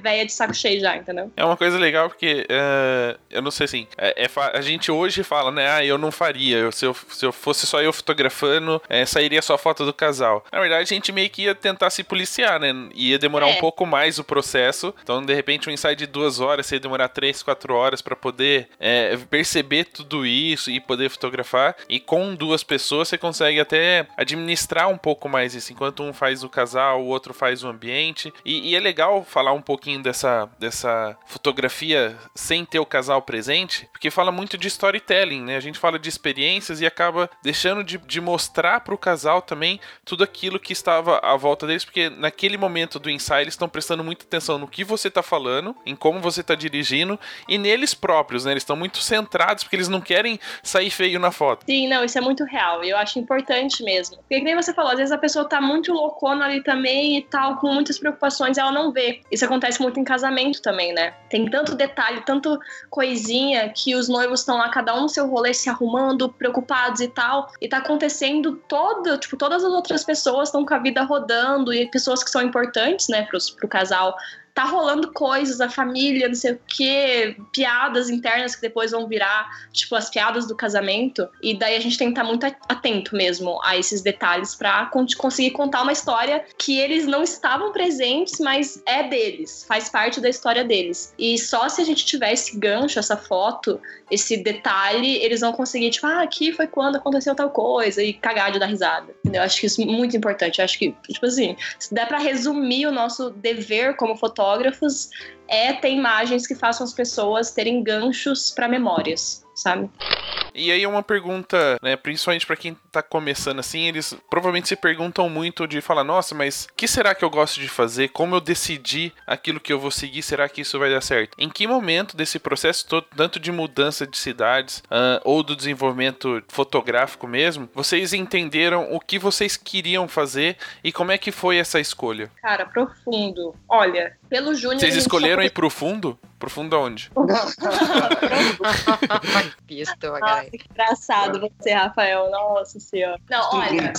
velha de saco cheio já, entendeu? É uma coisa legal porque, uh, eu não sei assim, é, é, a gente hoje fala, né? Ah, eu não faria. Eu, se, eu, se eu fosse só eu fotografando, é, sairia só foto do casal. Na verdade, a gente meio que ia tentar se policiar, né? Ia demorar é. um pouco mais o processo. Então, de repente, um ensaio de duas horas, você ia demorar três, quatro horas para poder é, perceber tudo isso e poder fotografar. E com duas pessoas você consegue até administrar um pouco mais isso. Enquanto um faz o casal, o outro faz o ambiente. E, e, é legal falar um pouquinho dessa, dessa fotografia sem ter o casal presente, porque fala muito de storytelling, né? A gente fala de experiências e acaba deixando de, de mostrar para o casal também tudo aquilo que estava à volta deles, porque naquele momento do ensaio eles estão prestando muita atenção no que você está falando, em como você está dirigindo e neles próprios, né? Eles estão muito centrados porque eles não querem sair feio na foto. Sim, não, isso é muito real. E eu acho importante mesmo. Porque nem você falou, às vezes a pessoa tá muito loucona ali também e tal, com muitas preocupações, ela não vê. Isso acontece muito em casamento também, né? Tem tanto detalhe, tanto coisinha que os noivos estão lá, cada um no seu rolê, se arrumando, preocupados e tal. E tá acontecendo todo, tipo, todas as outras pessoas estão com a vida rodando e pessoas que são importantes, né, pros, pro casal tá rolando coisas, a família, não sei o que, piadas internas que depois vão virar, tipo, as piadas do casamento. E daí a gente tem que estar tá muito atento mesmo a esses detalhes pra conseguir contar uma história que eles não estavam presentes, mas é deles, faz parte da história deles. E só se a gente tiver esse gancho, essa foto, esse detalhe, eles vão conseguir, tipo, ah, aqui foi quando aconteceu tal coisa e cagar de dar risada. Entendeu? Eu acho que isso é muito importante. Eu acho que, tipo assim, se der pra resumir o nosso dever como fotógrafos, é ter imagens que façam as pessoas terem ganchos para memórias, sabe? E aí uma pergunta, né, principalmente para quem tá começando assim, eles provavelmente se perguntam muito de falar, nossa, mas o que será que eu gosto de fazer? Como eu decidi aquilo que eu vou seguir? Será que isso vai dar certo? Em que momento desse processo todo, tanto de mudança de cidades uh, ou do desenvolvimento fotográfico mesmo, vocês entenderam o que vocês queriam fazer e como é que foi essa escolha? Cara, profundo. Olha, pelo Júnior. Vocês escolheram só... ir pro fundo? Profundo aonde? <laughs> Pisto, ah, que engraçado você, Rafael. Nossa senhora. Não, olha.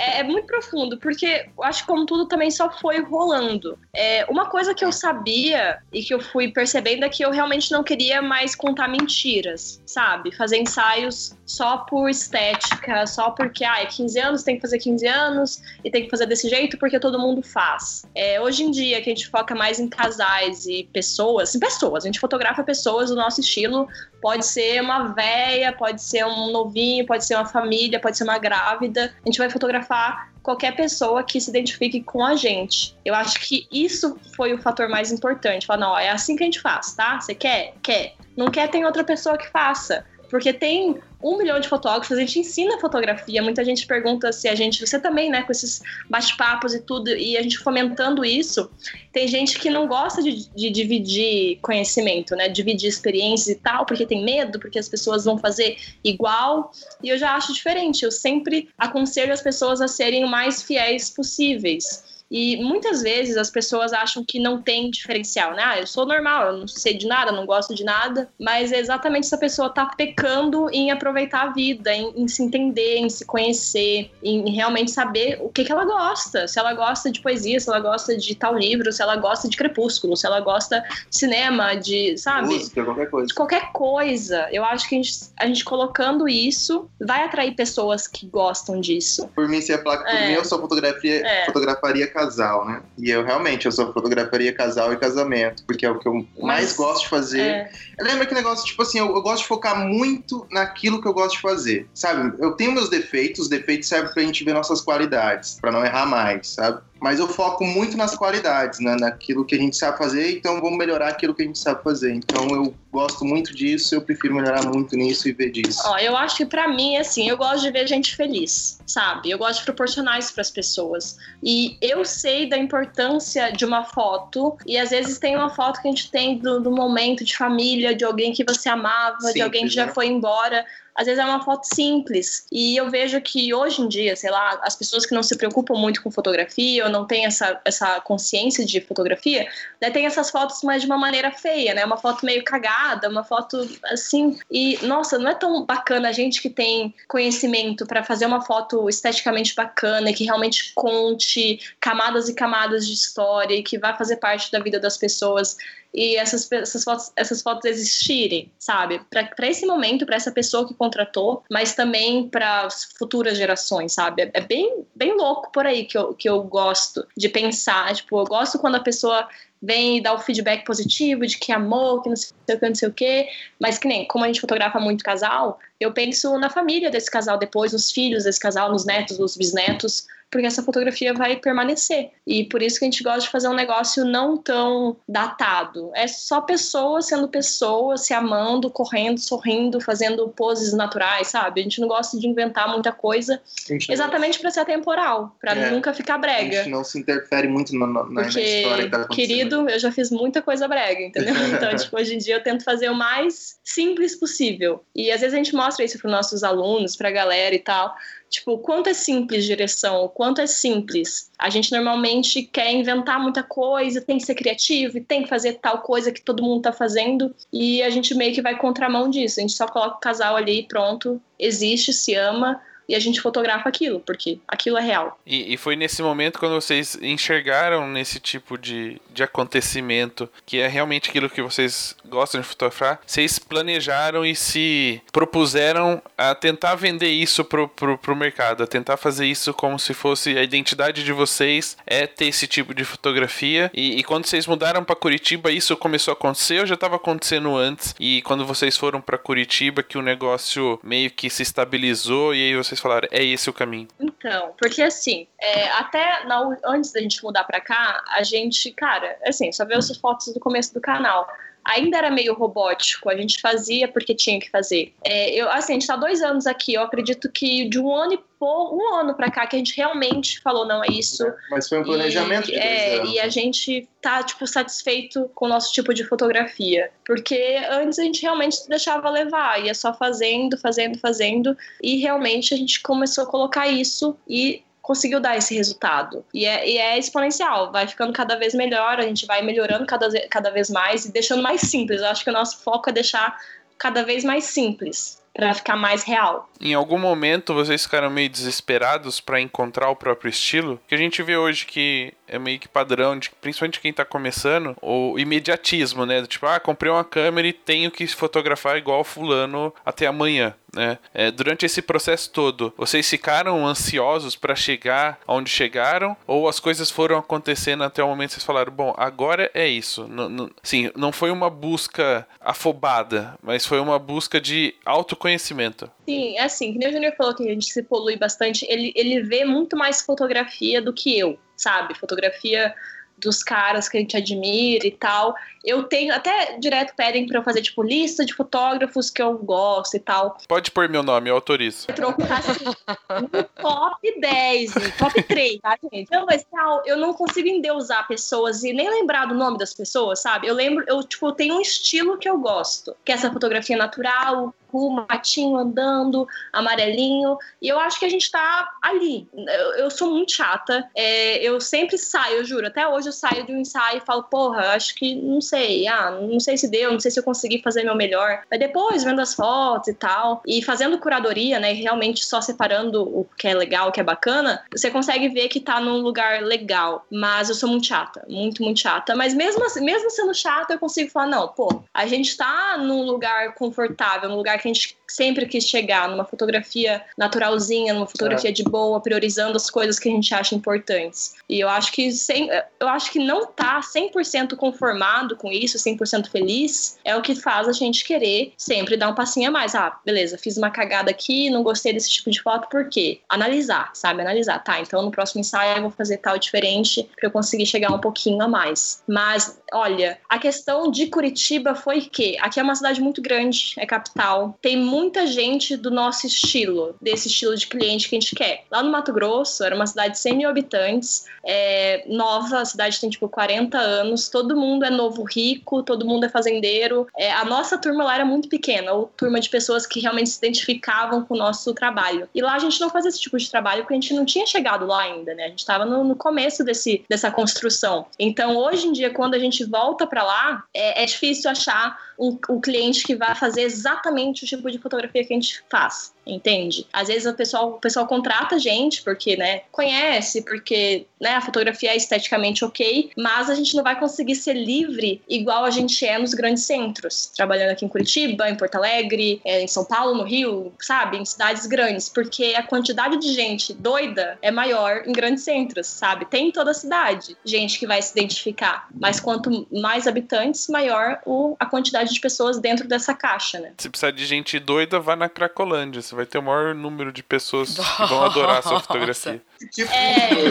é, é, muito profundo, porque eu acho que como tudo também só foi rolando. É, uma coisa que eu sabia e que eu fui percebendo é que eu realmente não queria mais contar mentiras, sabe? Fazer ensaios só por estética, só porque, ah, é 15 anos, tem que fazer 15 anos e tem que fazer desse jeito porque todo mundo faz. É, hoje em dia, que a gente foca mais em casais e pessoas, em pessoas, a gente fotografa pessoas do nosso estilo. Pode ser uma véia, pode ser um novinho, pode ser uma família, pode ser uma grávida. A gente vai fotografar qualquer pessoa que se identifique com a gente. Eu acho que isso foi o fator mais importante. Falar, não, é assim que a gente faz, tá? Você quer? Quer. Não quer, tem outra pessoa que faça. Porque tem um milhão de fotógrafos, a gente ensina fotografia, muita gente pergunta se a gente, você também, né, com esses bate-papos e tudo, e a gente fomentando isso, tem gente que não gosta de, de, dividir conhecimento, né, dividir experiências e tal, porque tem medo, porque as pessoas vão fazer igual, e eu já acho diferente, eu sempre aconselho as pessoas a serem o mais fiéis possíveis. E muitas vezes as pessoas acham que não tem diferencial, né? Ah, eu sou normal, eu não sei de nada, não gosto de nada, mas é exatamente essa pessoa tá pecando em aproveitar a vida, em, em se entender, em se conhecer, em realmente saber o que, que ela gosta. Se ela gosta de poesia, se ela gosta de tal livro, se ela gosta de crepúsculo, se ela gosta de cinema, de, sabe? Música, qualquer coisa. De qualquer coisa. Eu acho que a gente, a gente colocando isso vai atrair pessoas que gostam disso. Por mim, se é placa, por é. mim, eu só fotografia, é. fotografaria casal, né? E eu realmente, eu só fotografaria casal e casamento, porque é o que eu Mas, mais gosto de fazer. É. Lembra que negócio, tipo assim, eu, eu, gosto de focar muito naquilo que eu gosto de fazer, sabe? Eu tenho meus defeitos, os defeitos servem pra gente ver nossas qualidades, para não errar mais, sabe? Mas eu foco muito nas qualidades, né? naquilo que a gente sabe fazer, então vamos melhorar aquilo que a gente sabe fazer. Então eu gosto muito disso, eu prefiro melhorar muito nisso e ver disso. Ó, eu acho que para mim, assim, eu gosto de ver gente feliz, sabe? Eu gosto de proporcionar isso para as pessoas. E eu sei da importância de uma foto, e às vezes tem uma foto que a gente tem do, do momento de família, de alguém que você amava, Simples, de alguém que já né? foi embora às vezes é uma foto simples. E eu vejo que hoje em dia, sei lá, as pessoas que não se preocupam muito com fotografia ou não têm essa, essa consciência de fotografia, né, tem essas fotos mais de uma maneira feia, né? Uma foto meio cagada, uma foto assim. E, nossa, não é tão bacana a gente que tem conhecimento para fazer uma foto esteticamente bacana, que realmente conte camadas e camadas de história e que vai fazer parte da vida das pessoas e essas, essas, fotos, essas fotos existirem, sabe? Para esse momento, para essa pessoa que contratou, mas também para as futuras gerações, sabe? É, bem, bem louco por aí que eu, que eu gosto de pensar. Tipo, eu gosto quando a pessoa vem e dá o feedback positivo de que amor, que não sei o que, não sei o que, mas que nem, como a gente fotografa muito casal, eu penso na família desse casal depois, nos filhos desse casal, nos netos, nos bisnetos, porque essa fotografia vai permanecer. E por isso que a gente gosta de fazer um negócio não tão datado. É só pessoas sendo pessoas, se amando, correndo, sorrindo, fazendo poses naturais, sabe? A gente não gosta de inventar muita coisa exatamente para ser atemporal, para é, nunca ficar brega. A gente não se interfere muito na, na, porque, na história que tá Querido, eu já fiz muita coisa brega, entendeu? <laughs> Então, tipo, hoje em dia eu tento fazer o mais simples possível. E às vezes a gente mostra isso para nossos alunos, para a galera e tal. Tipo, quanto é simples direção, quanto é simples. A gente normalmente quer inventar muita coisa, tem que ser criativo e tem que fazer tal coisa que todo mundo tá fazendo. E a gente meio que vai contramão disso. A gente só coloca o casal ali, pronto, existe, se ama e a gente fotografa aquilo, porque aquilo é real. E, e, foi nesse momento quando vocês enxergaram nesse tipo de, de acontecimento, que é realmente aquilo que vocês gostam de fotografar, vocês planejaram e se propuseram a tentar vender isso pro, pro, pro mercado, a tentar fazer isso como se fosse a identidade de vocês é ter esse tipo de fotografia. E, e quando vocês mudaram para Curitiba, isso começou a acontecer ou já estava acontecendo antes? E quando vocês foram para Curitiba, que o negócio meio que se estabilizou e aí vocês vocês falaram, é esse o caminho? Então, porque assim, é, até na, antes da gente mudar pra cá, a gente, cara, assim, só vê as fotos do começo do canal. Ainda era meio robótico, a gente fazia porque tinha que fazer. É, eu, assim, a gente tá dois anos aqui, eu acredito que de um ano e pouco, um ano para cá que a gente realmente falou, não, é isso. Mas foi um planejamento e, é. E a gente tá, tipo, satisfeito com o nosso tipo de fotografia. Porque antes a gente realmente se deixava levar, ia só fazendo, fazendo, fazendo. E realmente a gente começou a colocar isso e conseguiu dar esse resultado. E é, e é, exponencial, vai ficando cada vez melhor, a gente vai melhorando cada, cada vez mais e deixando mais simples. Eu acho que o nosso foco é deixar cada vez mais simples para ficar mais real. Em algum momento vocês ficaram meio desesperados para encontrar o próprio estilo? Que a gente vê hoje que é meio que padrão, de, principalmente quem tá começando, o imediatismo, né? Tipo, ah, comprei uma câmera e tenho que fotografar igual fulano até amanhã. Né? É, durante esse processo todo, vocês ficaram ansiosos para chegar onde chegaram? Ou as coisas foram acontecendo até o momento que vocês falaram, bom, agora é isso? N -n sim, não foi uma busca afobada, mas foi uma busca de autoconhecimento. Sim, assim, que nem o Júnior falou que a gente se polui bastante, ele, ele vê muito mais fotografia do que eu, sabe? Fotografia dos caras que a gente admira e tal. Eu tenho, até direto pedem pra eu fazer, tipo, lista de fotógrafos que eu gosto e tal. Pode pôr meu nome, eu autorizo. Eu troco assim, no top 10, top 3, tá, gente? Não, mas tal, eu não consigo endeusar pessoas e nem lembrar do nome das pessoas, sabe? Eu lembro, eu, tipo, tenho um estilo que eu gosto, que é essa fotografia natural, com matinho andando, amarelinho. E eu acho que a gente tá ali. Eu, eu sou muito chata. É, eu sempre saio, eu juro. Até hoje eu saio de um ensaio e falo, porra, acho que não sei. Ah, não sei se deu, não sei se eu consegui fazer meu melhor. Mas depois, vendo as fotos e tal, e fazendo curadoria, né? Realmente só separando o que é legal, o que é bacana, você consegue ver que tá num lugar legal. Mas eu sou muito chata. Muito, muito chata. Mas mesmo, assim, mesmo sendo chata, eu consigo falar, não, pô, a gente tá num lugar confortável, num lugar gente sempre quis chegar, numa fotografia naturalzinha, numa fotografia é. de boa, priorizando as coisas que a gente acha importantes. E eu acho que sem, eu acho que não tá 100% conformado com isso, 100% feliz, é o que faz a gente querer sempre dar um passinho a mais. Ah, beleza, fiz uma cagada aqui, não gostei desse tipo de foto, por quê? Analisar, sabe? Analisar. Tá, então no próximo ensaio eu vou fazer tal diferente para eu conseguir chegar um pouquinho a mais. Mas, olha, a questão de Curitiba foi que aqui é uma cidade muito grande, é capital, tem muita gente do nosso estilo, desse estilo de cliente que a gente quer. Lá no Mato Grosso, era uma cidade de 100 mil habitantes, é, nova, a cidade tem tipo 40 anos, todo mundo é novo rico, todo mundo é fazendeiro. É, a nossa turma lá era muito pequena, ou turma de pessoas que realmente se identificavam com o nosso trabalho. E lá a gente não fazia esse tipo de trabalho porque a gente não tinha chegado lá ainda, né? A gente estava no, no, começo desse, dessa construção. Então, hoje em dia, quando a gente volta para lá, é, é difícil achar um, um cliente que vai fazer exatamente o tipo de fotografia que a gente faz entende? Às vezes o pessoal, o pessoal contrata a gente porque, né, conhece, porque, né, a fotografia é esteticamente ok, mas a gente não vai conseguir ser livre igual a gente é nos grandes centros, trabalhando aqui em Curitiba, em Porto Alegre, é, em São Paulo, no Rio, sabe, em cidades grandes, porque a quantidade de gente doida é maior em grandes centros, sabe? Tem em toda a cidade gente que vai se identificar, mas quanto mais habitantes, maior o, a quantidade de pessoas dentro dessa caixa, né? Se precisar de gente doida, vá na Cracolândia, você vai ter o maior número de pessoas que vão <laughs> adorar a sua fotografia. É,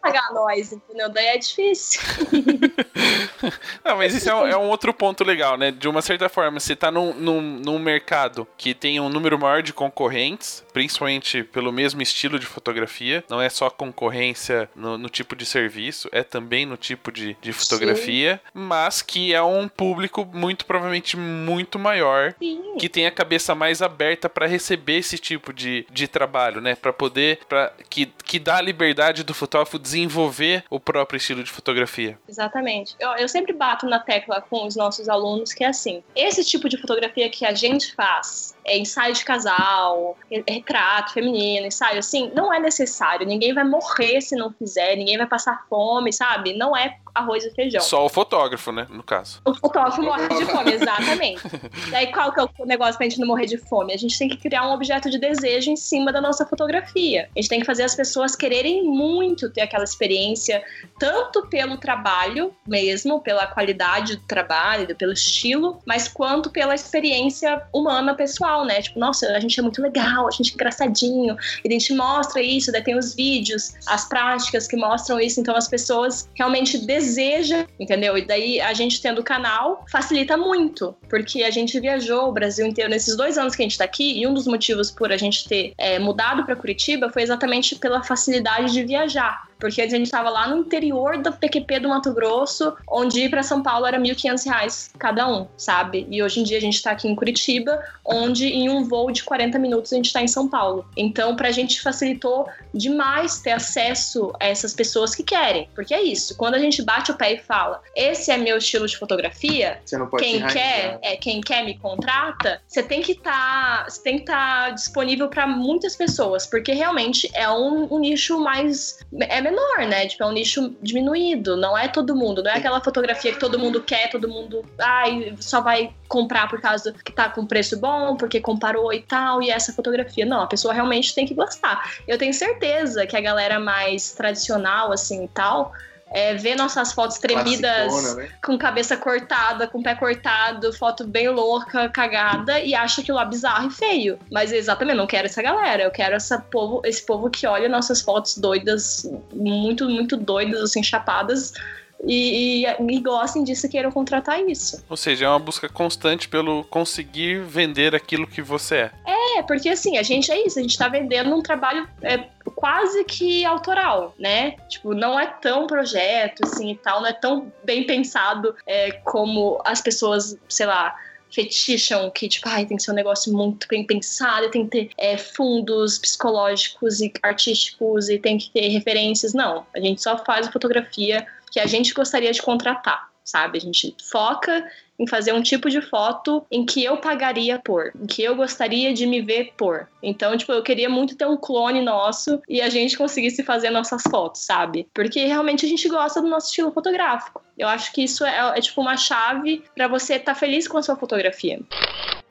pagar nós, entendeu? Daí é difícil. <laughs> Não, mas isso é um, é um, outro ponto legal, né? De uma certa forma, você tá num, num, num, mercado que tem um número maior de concorrentes, principalmente pelo mesmo estilo de fotografia. Não é só concorrência no, no tipo de serviço, é também no tipo de, de fotografia, Sim. mas que é um público muito provavelmente muito maior, Sim. que tem a cabeça mais aberta para receber esse tipo de, de trabalho, né? Para poder, para que, que dá a liberdade do fotógrafo desenvolver o próprio estilo de fotografia. Exatamente. Eu, eu sempre bato na tecla com os nossos alunos que é assim: esse tipo de fotografia que a gente faz, é ensaio de casal, retrato feminino, ensaio assim, não é necessário. Ninguém vai morrer se não fizer, ninguém vai passar fome, sabe? Não é arroz e feijão. Só o fotógrafo, né? No caso. O fotógrafo morre de fome, exatamente. <laughs> Daí qual que é o negócio pra gente não morrer de fome? A gente tem que criar um objeto de desejo em cima da nossa fotografia. A gente tem que fazer as pessoas quererem muito ter aquela experiência, tanto pelo trabalho mesmo, pela qualidade do trabalho, pelo estilo, mas quanto pela experiência humana pessoal, né? Tipo, nossa, a gente é muito legal, a gente é engraçadinho, e a gente mostra isso, daí tem os vídeos, as práticas que mostram isso, então as pessoas realmente desejam deseja, entendeu? E daí a gente tendo o canal facilita muito, porque a gente viajou o Brasil inteiro nesses dois anos que a gente tá aqui, e um dos motivos por a gente ter é, mudado para Curitiba foi exatamente pela facilidade de viajar. Porque a gente estava lá no interior do PQP do Mato Grosso, onde ir para São Paulo era R$ 1.500 cada um, sabe? E hoje em dia a gente está aqui em Curitiba, onde em um voo de 40 minutos a gente está em São Paulo. Então, para a gente facilitou demais ter acesso a essas pessoas que querem. Porque é isso, quando a gente bate o pé e fala, esse é meu estilo de fotografia, quem quer, é, quem quer me contrata, você tem que estar tá, estar tá disponível para muitas pessoas, porque realmente é um, um nicho mais. É menor, né? Tipo, é um nicho diminuído. Não é todo mundo. Não é aquela fotografia que todo mundo quer, todo mundo ai, só vai comprar por causa que tá com preço bom, porque comparou e tal, e essa fotografia. Não, a pessoa realmente tem que gostar. Eu tenho certeza que a galera mais tradicional, assim e tal, é, ver nossas fotos tremidas, né? com cabeça cortada, com pé cortado, foto bem louca, cagada, e acha aquilo lá bizarro e feio. Mas exatamente, não quero essa galera. Eu quero essa povo, esse povo que olha nossas fotos doidas, muito, muito doidas, assim, chapadas e, e, e, gostem disso e queiram contratar isso. Ou seja, é uma busca constante pelo conseguir vender aquilo que você é. É, porque assim, a gente é isso, a gente tá vendendo um trabalho é, quase que autoral, né? Tipo, não é tão projeto, assim, e tal, não é tão bem pensado é, como as pessoas, sei lá, feticham que, tipo, ai, tem que ser um negócio muito bem pensado, tem que ter é, fundos psicológicos e artísticos e tem que ter referências. Não, a gente só faz fotografia que a gente gostaria de contratar, sabe? A gente foca em fazer um tipo de foto em que eu pagaria por, em que eu gostaria de me ver por. Então, tipo, eu queria muito ter um clone nosso e a gente conseguisse fazer nossas fotos, sabe? Porque realmente a gente gosta do nosso estilo fotográfico. Eu acho que isso é, é tipo uma chave para você estar tá feliz com a sua fotografia.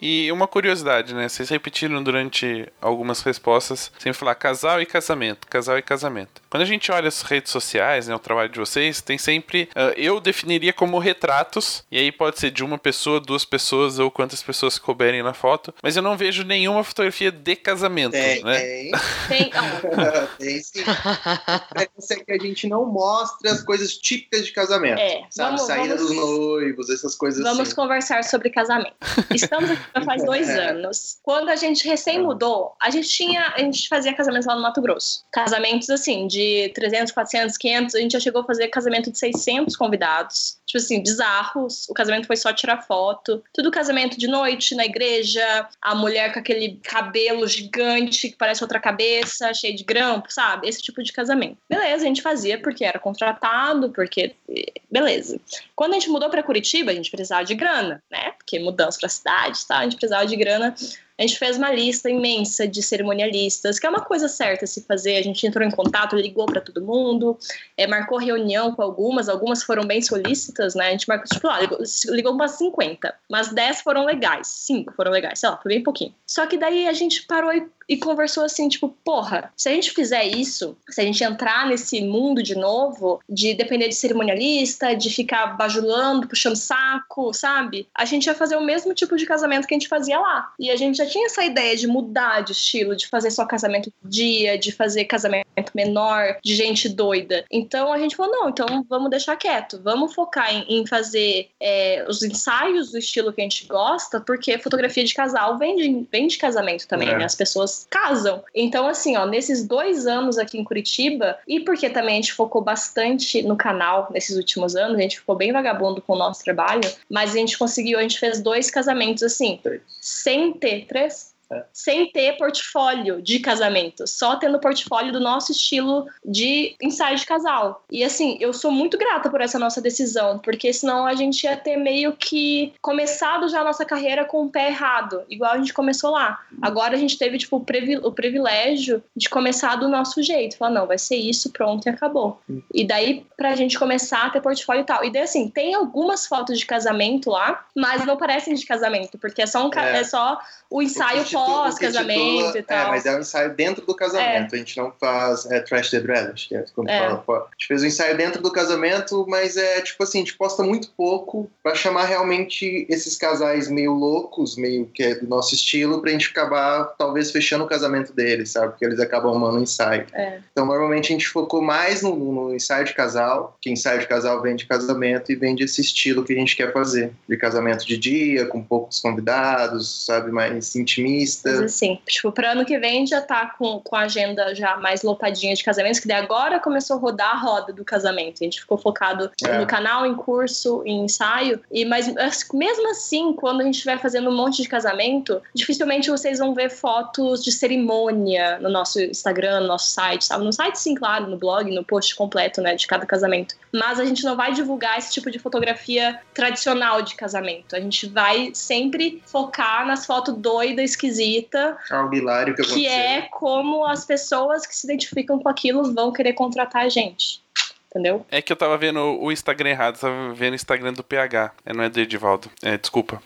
E uma curiosidade, né? Vocês repetiram durante algumas respostas, sempre falar casal e casamento, casal e casamento. Quando a gente olha as redes sociais, né, o trabalho de vocês, tem sempre, uh, eu definiria como retratos, e aí pode ser de uma pessoa, duas pessoas ou quantas pessoas couberem na foto, mas eu não vejo nenhuma fotografia de casamento, tem, né? Tem, tem. <laughs> tem sim. É que a gente não mostra as coisas típicas de casamento. É, sabe? Vamos, Saída vamos, dos noivos, essas coisas vamos assim. Vamos conversar sobre casamento. Estamos aqui faz <laughs> dois é. anos. Quando a gente recém mudou, a gente tinha, a gente fazia casamentos lá no Mato Grosso. Casamentos assim, de 300, 400, 500, a gente já chegou a fazer casamento de 600 convidados. Tipo assim, bizarros. O casamento foi só tirar foto. Tudo casamento de noite, na igreja, a mulher com aquele cabelo gigante que parece outra cabeça, cheio de grampo, sabe? Esse tipo de casamento. Beleza, a gente fazia porque era contratado, porque beleza. Quando a gente mudou para Curitiba, a gente precisava de grana, né? Porque mudança para cidade, tá? A gente precisava de grana a gente fez uma lista imensa de cerimonialistas, que é uma coisa certa se fazer. A gente entrou em contato, ligou para todo mundo, é, marcou reunião com algumas, algumas foram bem solícitas, né? A gente marcou, tipo, lá, ligou, ligou umas 50, mas 10 foram legais, 5 foram legais, sei lá, foi bem pouquinho. Só que daí a gente parou e e conversou assim, tipo, porra, se a gente fizer isso, se a gente entrar nesse mundo de novo, de depender de cerimonialista, de ficar bajulando, puxando saco, sabe? A gente ia fazer o mesmo tipo de casamento que a gente fazia lá. E a gente já tinha essa ideia de mudar de estilo, de fazer só casamento dia, de fazer casamento menor, de gente doida. Então a gente falou: não, então vamos deixar quieto, vamos focar em, em fazer é, os ensaios do estilo que a gente gosta, porque fotografia de casal vem de, vem de casamento também, é. né? As pessoas casam. Então, assim, ó, nesses dois anos aqui em Curitiba, e porque também a gente focou bastante no canal nesses últimos anos, a gente ficou bem vagabundo com o nosso trabalho, mas a gente conseguiu, a gente fez dois casamentos assim, sem ter três sem ter portfólio de casamento, só tendo portfólio do nosso estilo de ensaio de casal. E assim, eu sou muito grata por essa nossa decisão, porque senão a gente ia ter meio que começado já a nossa carreira com o pé errado, igual a gente começou lá. Agora a gente teve tipo o privilégio de começar do nosso jeito, falar não, vai ser isso, pronto e acabou. E daí pra gente começar a ter portfólio e tal. E daí assim, tem algumas fotos de casamento lá, mas não parecem de casamento, porque é só um é. é só o ensaio pós-casamento e tal. É, mas é um ensaio dentro do casamento. É. A gente não faz é, Trash the Brothers, que é quando é. fala. A gente fez um ensaio dentro do casamento, mas é tipo assim, a gente posta muito pouco pra chamar realmente esses casais meio loucos, meio que é do nosso estilo, pra gente acabar talvez fechando o casamento deles, sabe? Porque eles acabam amando o ensaio. É. Então, normalmente a gente focou mais no, no ensaio de casal, que ensaio de casal vem de casamento e vem desse estilo que a gente quer fazer. De casamento de dia, com poucos convidados, sabe? Mais intimista. Mas assim, tipo, pro ano que vem já tá com, com a agenda já mais lotadinha de casamentos, que daí agora começou a rodar a roda do casamento. A gente ficou focado é. no canal, em curso, em ensaio. E, mas mesmo assim, quando a gente estiver fazendo um monte de casamento, dificilmente vocês vão ver fotos de cerimônia no nosso Instagram, no nosso site, sabe? No site, sim, claro, no blog, no post completo, né, de cada casamento. Mas a gente não vai divulgar esse tipo de fotografia tradicional de casamento. A gente vai sempre focar nas fotos doida, esquisita. Algo hilário que, que é como as pessoas que se identificam com aquilo vão querer contratar a gente entendeu? É que eu tava vendo o Instagram errado, tava vendo o Instagram do PH, é, não é do Edivaldo. É, desculpa.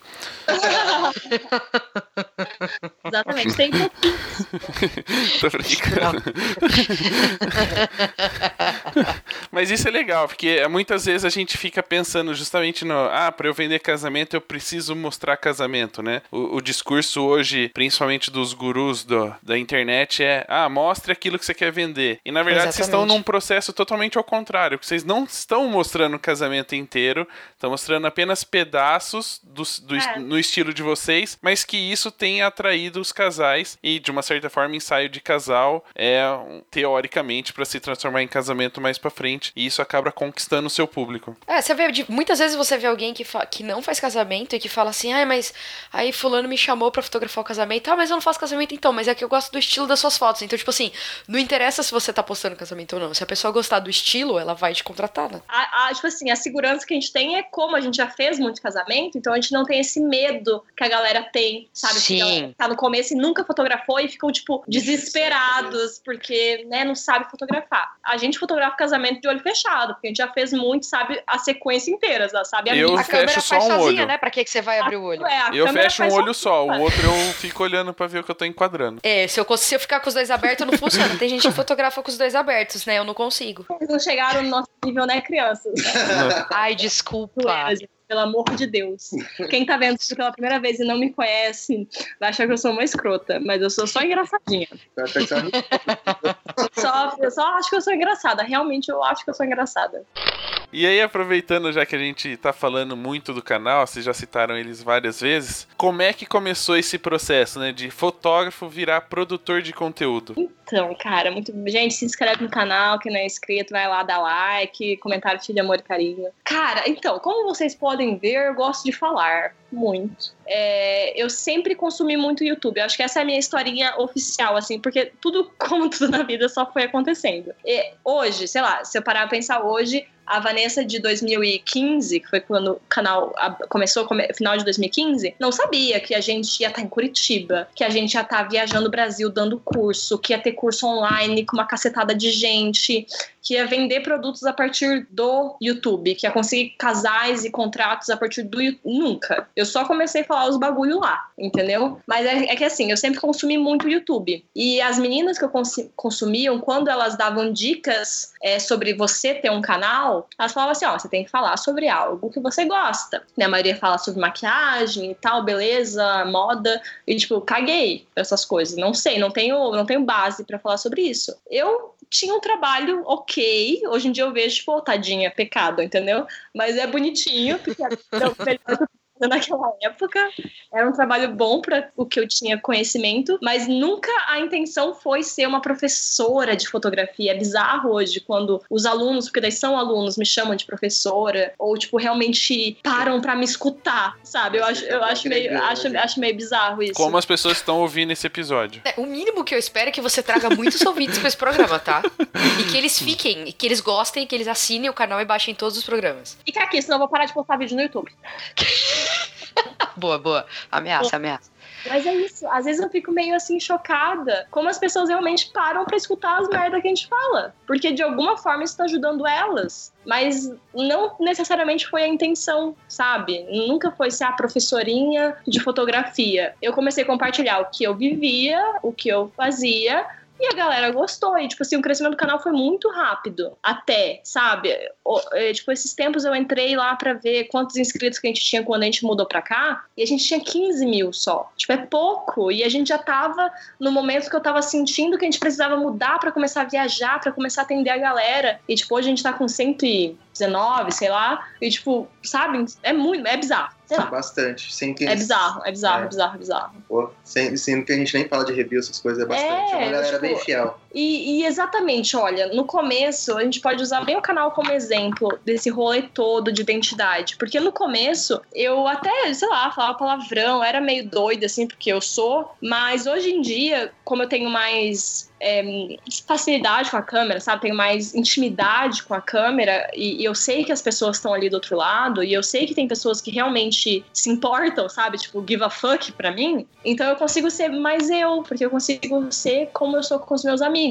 <laughs> Exatamente, tem pouquinho. <laughs> Tô brincando. <laughs> Mas isso é legal, porque muitas vezes a gente fica pensando justamente no, ah, para eu vender casamento eu preciso mostrar casamento, né? O, o discurso hoje, principalmente dos gurus do, da internet, é, ah, mostre aquilo que você quer vender. E na verdade Exatamente. vocês estão num processo totalmente ao contrário contrário, vocês não estão mostrando o casamento inteiro, estão mostrando apenas pedaços do, do é. no estilo de vocês, mas que isso tem atraído os casais e, de uma certa forma, ensaio de casal é, teoricamente, para se transformar em casamento mais para frente, e isso acaba conquistando o seu público. É, você vê, muitas vezes você vê alguém que, que não faz casamento e que fala assim, ah, mas aí fulano me chamou para fotografar o casamento, ah, mas eu não faço casamento então, mas é que eu gosto do estilo das suas fotos. Então, tipo assim, não interessa se você tá postando casamento ou não, se a pessoa gostar do estilo, ela vai te contratar, né? A, a, tipo assim, a segurança que a gente tem é como a gente já fez muito casamento, então a gente não tem esse medo que a galera tem, sabe? Sim. Que tá no começo e nunca fotografou e ficam, tipo, desesperados porque, né, não sabe fotografar. A gente fotografa casamento de olho fechado, porque a gente já fez muito, sabe, a sequência inteira, sabe? A, eu a fecho só um sozinha, olho. né? Pra que, que você vai abrir o olho? É, eu fecho um olho só, o outro eu fico olhando pra ver o que eu tô enquadrando. É, se eu, se eu ficar com os dois abertos, não funciona. Tem gente que fotografa com os dois abertos, né? Eu não consigo. Não no nosso nível, né, crianças? Ai, desculpa. Pelo amor de Deus. Quem tá vendo isso pela primeira vez e não me conhece, vai achar que eu sou uma escrota, mas eu sou só engraçadinha. só, eu só acho que eu sou engraçada. Realmente eu acho que eu sou engraçada. E aí, aproveitando já que a gente tá falando muito do canal, vocês já citaram eles várias vezes, como é que começou esse processo, né, de fotógrafo virar produtor de conteúdo? Então, cara, muito. Gente, se inscreve no canal, quem não é inscrito, vai lá dar like, comentário de amor e carinho. Cara, então, como vocês podem ver, eu gosto de falar muito. É, eu sempre consumi muito YouTube. Eu acho que essa é a minha historinha oficial, assim, porque tudo, <laughs> como tudo na vida, só foi acontecendo. E hoje, sei lá, se eu parar a pensar hoje, a Vanessa de 2015, que foi quando o canal começou, final de 2015, não sabia que a gente ia estar em Curitiba, que a gente ia estar viajando o Brasil dando curso, que ia ter curso online com uma cacetada de gente, que ia vender produtos a partir do YouTube, que ia conseguir casais e contratos a partir do YouTube. Nunca. Eu só comecei a falar os bagulho lá, entendeu? Mas é, é que assim, eu sempre consumi muito YouTube. E as meninas que eu cons consumiam, quando elas davam dicas é, sobre você ter um canal, elas falavam assim: ó, você tem que falar sobre algo que você gosta. Minha maioria fala sobre maquiagem e tal, beleza, moda. E tipo, caguei essas coisas. Não sei, não tenho, não tenho base para falar sobre isso. Eu tinha um trabalho ok. Hoje em dia eu vejo, tipo, tadinha, pecado, entendeu? Mas é bonitinho, porque é <laughs> naquela época. Era um trabalho bom para o que eu tinha conhecimento, mas nunca a intenção foi ser uma professora de fotografia. É bizarro hoje quando os alunos, porque daí são alunos, me chamam de professora ou tipo realmente param para me escutar, sabe? Eu acho, eu acho meio, acho, acho meio bizarro isso. Como as pessoas estão ouvindo esse episódio? É, o mínimo que eu espero é que você traga muitos <laughs> ouvintes para esse programa, tá? E que eles fiquem, que eles gostem, que eles assinem o canal e baixem todos os programas. Fica aqui, senão eu vou parar de postar vídeo no YouTube. <laughs> <laughs> boa, boa. Ameaça, ameaça. Mas é isso. Às vezes eu fico meio assim chocada como as pessoas realmente param para escutar as merdas que a gente fala. Porque de alguma forma isso tá ajudando elas. Mas não necessariamente foi a intenção, sabe? Nunca foi ser a professorinha de fotografia. Eu comecei a compartilhar o que eu vivia, o que eu fazia, e a galera gostou. E, tipo assim, o crescimento do canal foi muito rápido. Até, sabe? O, é, tipo, esses tempos eu entrei lá para ver quantos inscritos que a gente tinha quando a gente mudou pra cá. E a gente tinha 15 mil só. Tipo, é pouco. E a gente já tava no momento que eu tava sentindo que a gente precisava mudar para começar a viajar, para começar a atender a galera. E, tipo, hoje a gente tá com 119, sei lá. E, tipo, sabe? É muito, é bizarro. Sei lá. Bastante. Sem que É bizarro, é bizarro, É. é bizarro, é bizarro. Pô, sendo que a gente nem fala de review, essas coisas é bastante. É, É, uma galera tipo, bem fiel. E, e exatamente, olha, no começo a gente pode usar bem o canal como exemplo desse rolê todo de identidade. Porque no começo eu até, sei lá, falava palavrão, era meio doida, assim, porque eu sou. Mas hoje em dia, como eu tenho mais é, facilidade com a câmera, sabe? Tenho mais intimidade com a câmera e, e eu sei que as pessoas estão ali do outro lado e eu sei que tem pessoas que realmente se importam, sabe? Tipo, give a fuck pra mim. Então eu consigo ser mais eu, porque eu consigo ser como eu sou com os meus amigos.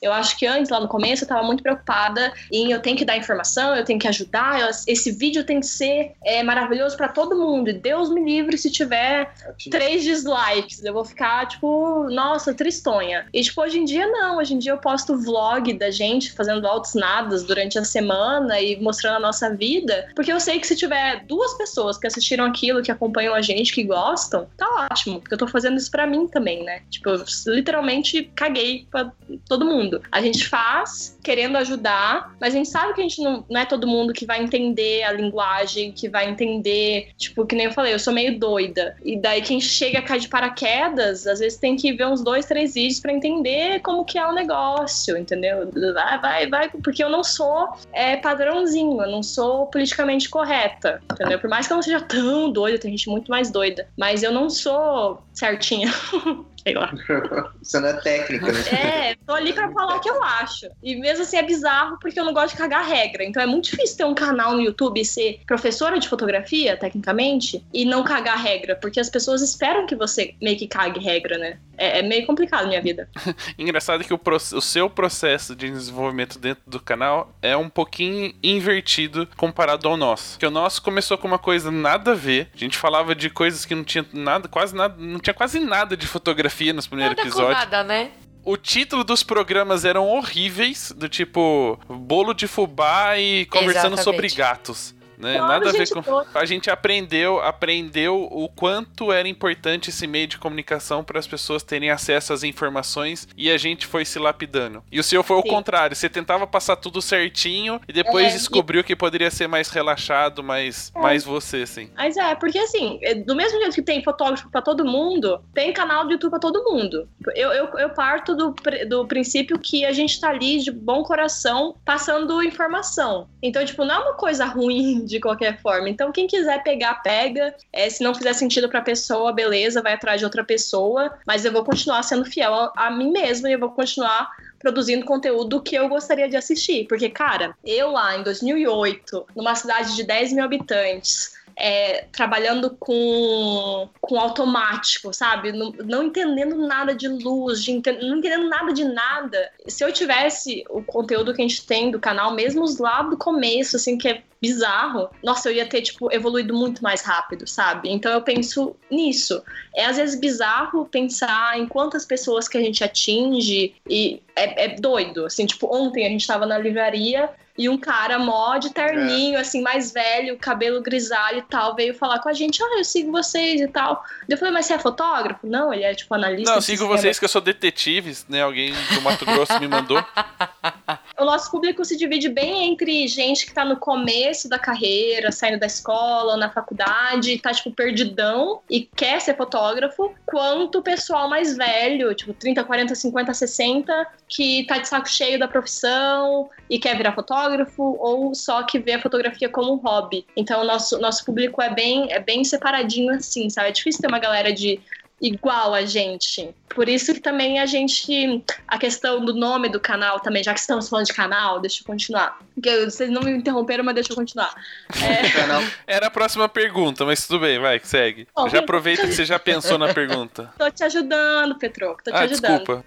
Eu acho que antes, lá no começo, eu tava muito preocupada em eu tenho que dar informação, eu tenho que ajudar, eu- esse vídeo tem que ser é, maravilhoso pra todo mundo. E Deus me livre se tiver três dislikes. Eu vou ficar, tipo, nossa, tristonha. E, tipo, hoje em dia não. Hoje em dia eu posto vlog da gente fazendo altos nadas durante a semana e mostrando a nossa vida. Porque eu sei que se tiver duas pessoas que assistiram aquilo, que acompanham a gente, que gostam, tá ótimo. Porque eu tô fazendo isso pra mim também, né? Tipo, eu literalmente caguei pra todo mundo. A gente faz querendo ajudar, mas a gente sabe que a gente não, não é todo mundo que vai entender a linguagem, que vai entender, tipo, que nem eu falei, eu sou meio doida. E daí quem chega cair de paraquedas, às vezes tem que ver uns dois, três vídeos pra entender como que é o negócio, entendeu? Vai, vai, vai, porque eu não sou é, padrãozinho, eu não sou politicamente correta, entendeu? Por mais que eu não seja tão doida, tem gente muito mais doida, mas eu não sou certinha. <laughs> Sei lá. <laughs> Você não é técnica, né? É, tô ali pra falar o que eu acho. E mesmo assim é bizarro porque eu não gosto de cagar regra. Então é muito difícil ter um canal no YouTube e ser professora de fotografia, tecnicamente, e não cagar regra. Porque as pessoas esperam que você meio que cague regra, né? É, é meio complicado minha vida. <laughs> Engraçado que o, pro- o seu processo de desenvolvimento dentro do canal é um pouquinho invertido comparado ao nosso. Que o nosso começou com uma coisa nada a ver. A gente falava de coisas que não tinha nada, quase nada, não tinha quase nada de fotografia nos primeiros Nada episódios. nada, né? O título dos programas eram horríveis, do tipo bolo de fubá e conversando Exatamente. sobre gatos. Né? Claro, Nada a ver com. A gente aprendeu, aprendeu o quanto era importante esse meio de comunicação para as pessoas terem acesso às informações e a gente foi se lapidando. E o seu foi o Sim. contrário, você tentava passar tudo certinho e depois É, e- descobriu que poderia ser mais relaxado, mais, É. mais você, assim. Mas é, porque assim, é, do mesmo jeito que tem fotógrafo pra todo mundo, tem canal do YouTube pra todo mundo. Eu, eu, eu parto do, do princípio que a gente tá ali de bom coração passando informação. Então, tipo, não é uma coisa ruim de qualquer forma. Então, quem quiser pegar, pega. É, se não fizer sentido pra pessoa, beleza, vai atrás de outra pessoa. Mas eu vou continuar sendo fiel a, a mim mesma e eu vou continuar produzindo conteúdo que eu gostaria de assistir. Porque, cara, eu lá em 2008, numa cidade de 10 mil habitantes, é, trabalhando com, com automático, sabe? Não, não entendendo nada de luz, de enten- não entendendo nada de nada. Se eu tivesse o conteúdo que a gente tem do canal, mesmo os lá do começo, assim, que é bizarro, nossa, eu ia ter, tipo, evoluído muito mais rápido, sabe? Então eu penso nisso. É às vezes bizarro pensar em quantas pessoas que a gente atinge e é, é doido. Assim, tipo, ontem a gente tava na livraria e um cara mó de terninho, assim, mais velho, cabelo grisalho e tal, veio falar com a gente, ah, eu sigo vocês e tal. Eu falei, mas você é fotógrafo? Não, ele é, tipo, analista Não, de sigo vocês que eu sou detetive, né? Alguém do Mato Grosso me mandou. <laughs> O nosso público se divide bem entre gente que tá no começo da carreira, saindo da escola na faculdade, tá, tipo, perdidão e quer ser fotógrafo, quanto o pessoal mais velho, tipo, 30, 40, 50, 60, que tá de saco cheio da profissão e quer virar fotógrafo, ou só que vê a fotografia como um hobby. Então, o nosso, nosso público é bem, é bem separadinho assim, sabe? É difícil ter uma galera de igual a gente. Por isso que também a gente. A questão do nome do canal também, já que estamos falando de canal, deixa eu continuar. Porque vocês não me interromperam, mas deixa eu continuar. É... <laughs> Era a próxima pergunta, mas tudo bem, vai, segue. Bom, já aproveita que você já pensou na pergunta. <laughs> Tô te ajudando, Petroco, tô te ah, ajudando. Desculpa.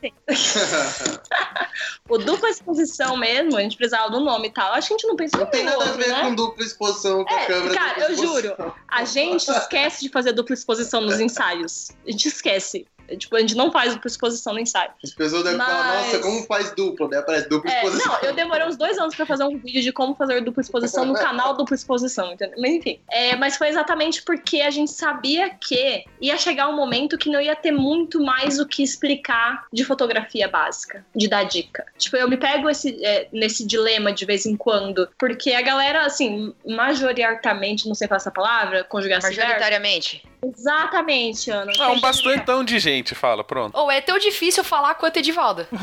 o dupla exposição mesmo, a gente precisava do nome e tal. Acho que a gente não pensou Não tem nada outro, a ver né? com dupla exposição com É, a câmera. cara, eu exposição. juro, a gente esquece de fazer dupla exposição nos ensaios. A gente esquece. Tipo, a gente não faz dupla exposição no ensaio. As pessoas devem falar, Mas- nossa, como faz dupla? Daí aparece dupla É, exposição. não, eu demorei uns dois anos pra fazer um vídeo de como fazer dupla exposição no canal <laughs> dupla exposição, entendeu? Mas enfim. É, mas foi exatamente porque a gente sabia que ia chegar um momento que não ia ter muito mais o que explicar de fotografia básica, de dar dica. Tipo, eu me pego esse, é, nesse dilema de vez em quando, porque a galera, assim, majoritariamente, não sei falar essa palavra, conjugar verbo. Majoritariamente. Exatamente, Ana. Ah, um bastantão de gente fala, pronto. Ou é tão difícil falar quanto Edivalda. <laughs>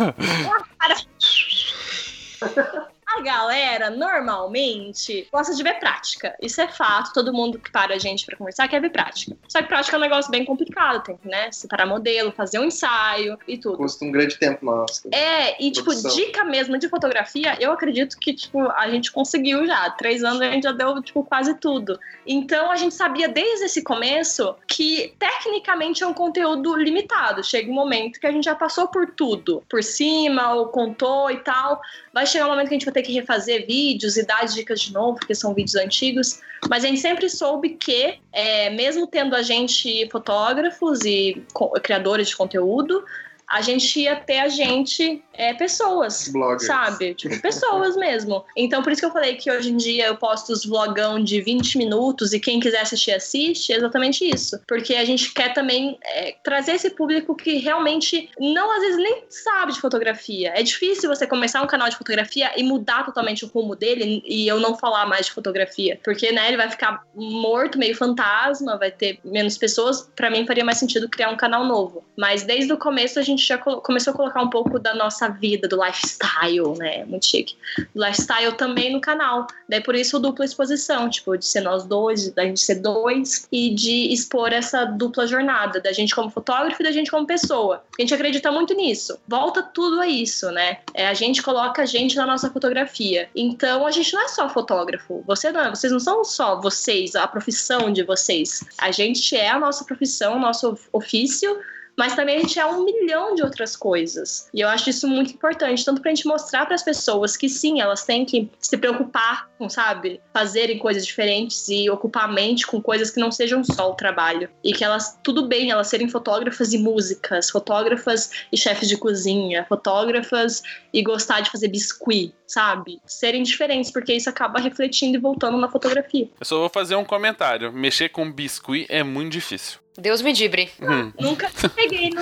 <laughs> A galera, normalmente, gosta de ver prática. Isso é fato. Todo mundo que para a gente pra conversar quer ver prática. Só que prática é um negócio bem complicado. Tem que, né, separar modelo, fazer um ensaio e tudo. Custa um grande tempo nosso. É, e tipo, Produção. dica mesmo de fotografia, eu acredito que, tipo, a gente conseguiu já. Três anos a gente já deu, tipo, quase tudo. Então a gente sabia desde esse começo que tecnicamente é um conteúdo limitado. Chega um momento que a gente já passou por tudo. Por cima, ou contou e tal. Vai chegar um momento que a gente vai ter que refazer vídeos e dar as dicas de novo, porque são vídeos antigos. Mas a gente sempre soube que, é, mesmo tendo a gente fotógrafos e criadores de conteúdo, a gente ia ter a gente é, pessoas, Bloggers. sabe? Tipo, pessoas <laughs> mesmo. Então, por isso que eu falei que hoje em dia eu posto os vlogão de 20 minutos e quem quiser assistir, assiste. É exatamente isso. Porque a gente quer também é, trazer esse público que realmente não, às vezes, nem sabe de fotografia. É difícil você começar um canal de fotografia e mudar totalmente o rumo dele e eu não falar mais de fotografia. Porque, né, ele vai ficar morto, meio fantasma, vai ter menos pessoas. Pra mim, faria mais sentido criar um canal novo. Mas desde o começo a gente já colo- começou a colocar um pouco da nossa vida, do lifestyle, né? Muito chique. Do lifestyle também no canal. Daí por isso dupla exposição, tipo, de ser nós dois, da gente ser dois e de expor essa dupla jornada, da gente como fotógrafo e da gente como pessoa. A gente acredita muito nisso. Volta tudo a isso, né? É, a gente coloca a gente na nossa fotografia. Então a gente não é só fotógrafo. Você não, é, vocês não são só vocês, a profissão de vocês. A gente é a nossa profissão, o nosso ofício mas também a gente é um milhão de outras coisas. E eu acho isso muito importante, tanto pra gente mostrar para as pessoas que sim, elas têm que se preocupar com, sabe, fazerem coisas diferentes e ocupar a mente com coisas que não sejam só o trabalho. E que elas, tudo bem, elas serem fotógrafas e músicas, fotógrafas e chefes de cozinha, fotógrafas e gostar de fazer biscuit, sabe? Serem diferentes, porque isso acaba refletindo e voltando na fotografia. Eu só vou fazer um comentário. Mexer com biscuit é muito difícil. Deus me dibre. Hum, Nunca peguei no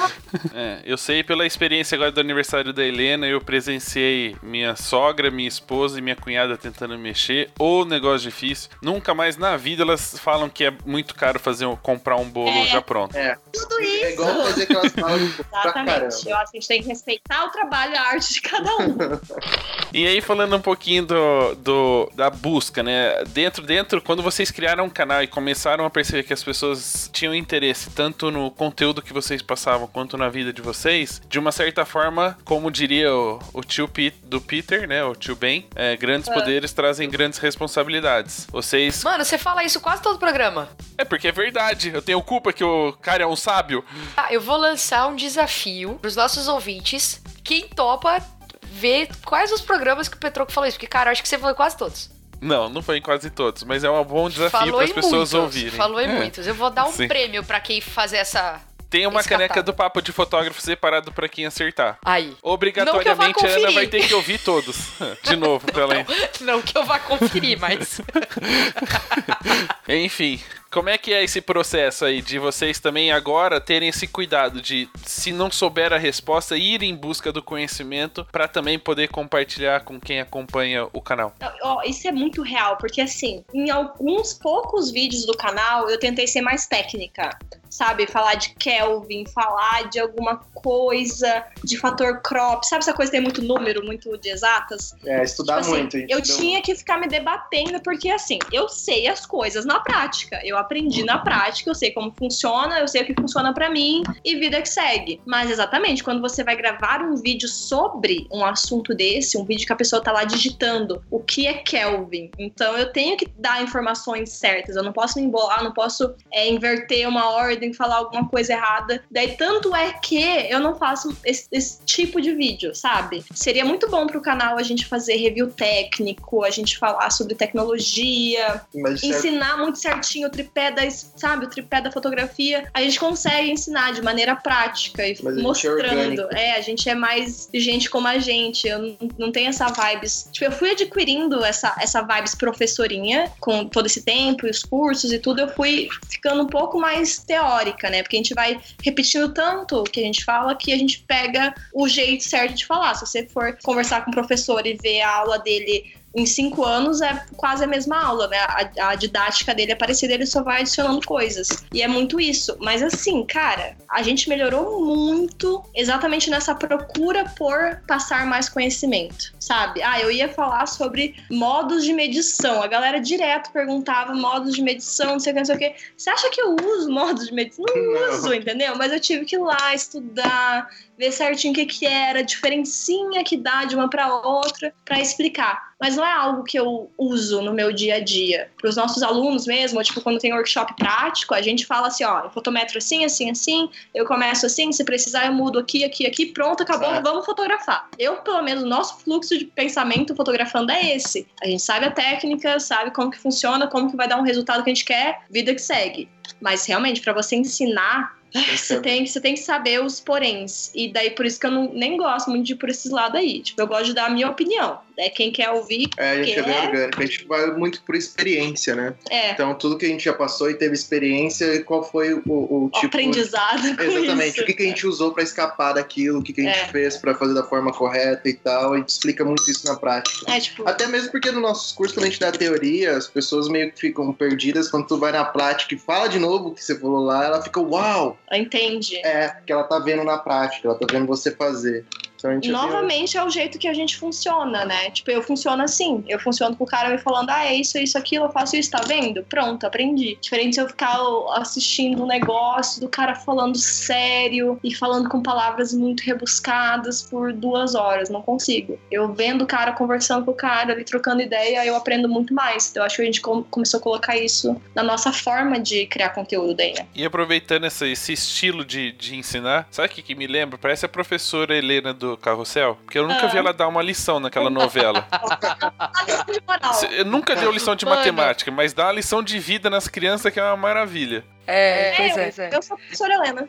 é, eu sei pela experiência agora do aniversário da Helena, eu presenciei minha sogra, minha esposa e minha cunhada tentando mexer. Ô negócio difícil. Nunca mais na vida elas falam que é muito caro fazer comprar um bolo É. já pronto. É, tudo é isso. igual fazer aquelas falas pra Exatamente. caramba. Eu acho que a gente tem que respeitar o trabalho e a arte de cada um. <laughs> E aí, falando um pouquinho do, do- da busca, né? Dentro, dentro, quando vocês criaram um canal e começaram a perceber que as pessoas tinham interesse tanto no conteúdo que vocês passavam quanto na vida de vocês, de uma certa forma, como diria o, o tio Pete, do Peter, né? O tio Ben, é, grandes poderes trazem grandes responsabilidades. Vocês. Mano, você fala isso quase todo programa. É porque é verdade. Eu tenho culpa que o cara é um sábio. Ah, eu vou lançar um desafio pros nossos ouvintes. Quem topa ver quais os programas que o Petroco falou isso? Porque, cara, eu acho que você falou quase todos. Não, não foi em quase todos, mas é um bom desafio para as pessoas muitos. ouvirem. Falou em É. muitos. Eu vou dar um Sim. prêmio pra quem fazer essa. Tem uma caneca do papo de fotógrafo separado para quem acertar. Aí. Obrigatoriamente a Ana vai ter que ouvir todos. <laughs> De novo, pra ela. Não que eu vá conferir, mas. <laughs> <laughs> Enfim, como é que é esse processo aí de vocês também agora terem esse cuidado de, se não souber a resposta, ir em busca do conhecimento pra também poder compartilhar com quem acompanha o canal? Ó, isso é muito real, porque assim, em alguns poucos vídeos do canal eu tentei ser mais técnica. Sabe, falar de Kelvin, falar de alguma coisa, de fator crop, sabe essa coisa que tem muito número, muito de exatas? É, estudar Tipo assim, muito. a gente eu deu- tinha que ficar me debatendo, porque assim, eu sei as coisas na prática. Eu, aprendi na prática, eu sei como funciona, eu sei o que funciona para mim e vida que segue. Mas exatamente, quando você vai gravar um vídeo sobre um assunto desse, um vídeo que a pessoa tá lá digitando o que é Kelvin, então eu tenho que dar informações certas, eu não posso me embolar, não posso é, inverter uma ordem, falar alguma coisa errada. Daí, tanto é que eu não faço esse, esse tipo de vídeo, sabe? Seria muito bom pro canal a gente fazer review técnico, a gente falar sobre tecnologia, Mas certo. ensinar muito certinho o tripé da, sabe, o tripé da fotografia. A gente consegue ensinar de maneira prática e Mas é mostrando. orgânico. É, a gente é mais gente como a gente. Eu não, não tenho essa vibes. Tipo, eu fui adquirindo essa, essa vibes professorinha com todo esse tempo e os cursos e tudo. Eu fui ficando um pouco mais teórica, né? Porque a gente vai repetindo tanto o que a gente fala que a gente pega o jeito certo de falar. Se você for conversar com o professor e ver a aula dele em cinco anos é quase a mesma aula, né? A, a didática dele é parecida, ele só vai adicionando coisas. E é muito isso. Mas assim, cara, a gente melhorou muito exatamente nessa procura por passar mais conhecimento, sabe? Ah, eu ia falar sobre modos de medição. A galera direto perguntava modos de medição, não sei o que, não sei o que. Você acha que eu uso <laughs> modos de medição? Não, uso, entendeu? Mas eu tive que ir lá estudar, ver certinho o que que era, a diferencinha que dá de uma para outra, para explicar. Mas não é algo que eu uso no meu dia a dia. Para os nossos alunos mesmo, tipo, quando tem workshop prático, a gente fala assim, ó, eu fotometro assim, assim, assim, eu começo assim, se precisar eu mudo aqui, aqui, aqui, pronto, acabou, É. vamos fotografar. Eu, pelo menos, o nosso fluxo de pensamento fotografando é esse. A gente sabe a técnica, sabe como que funciona, como que vai dar um resultado que a gente quer, vida que segue. Mas realmente, para você ensinar, <laughs> você tem, você tem que saber os poréns. E daí, por isso que eu não, nem gosto muito de ir por esses lados aí. Tipo, eu gosto de dar a minha opinião. Daí, quem quer ouvir, É, a gente é bem Quer? orgânico. A gente vai muito por experiência, né? é. Então, tudo que a gente já passou e teve experiência, e qual foi o, o o tipo. aprendizado Exatamente. isso. O que, que a gente usou pra escapar daquilo, o que, que a gente É. fez pra fazer da forma correta e tal. A gente explica muito isso na prática. É, tipo, Até mesmo porque nos nossos cursos, quando a gente dá teoria, as pessoas meio que ficam perdidas. Quando tu vai na prática e fala de novo o que você falou lá, ela fica, uau! entende. É, que ela tá vendo na prática, ela tá vendo você fazer. Então Novamente é o jeito que a gente funciona, né? Tipo, eu funciono assim. Eu funciono com o cara me falando, ah, é isso, é isso, aquilo, eu faço isso, tá vendo? Pronto, aprendi. Diferente se eu ficar assistindo um negócio do cara falando sério e falando com palavras muito rebuscadas por duas horas. Não consigo. Eu vendo o cara, conversando com o cara, ali trocando ideia, eu aprendo muito mais. Então eu acho que a gente com- começou a colocar isso na nossa forma de criar conteúdo daí, né? E aproveitando essa- esse estilo de, de ensinar, sabe o que, que me lembra? Parece a professora Helena do Carrossel. Porque eu nunca Ah. vi ela dar uma lição naquela novela. <laughs> Eu nunca deu lição de Mano. matemática, mas dá uma lição de vida nas crianças que é uma maravilha. É, pois é, pois é. eu sou a professora Helena.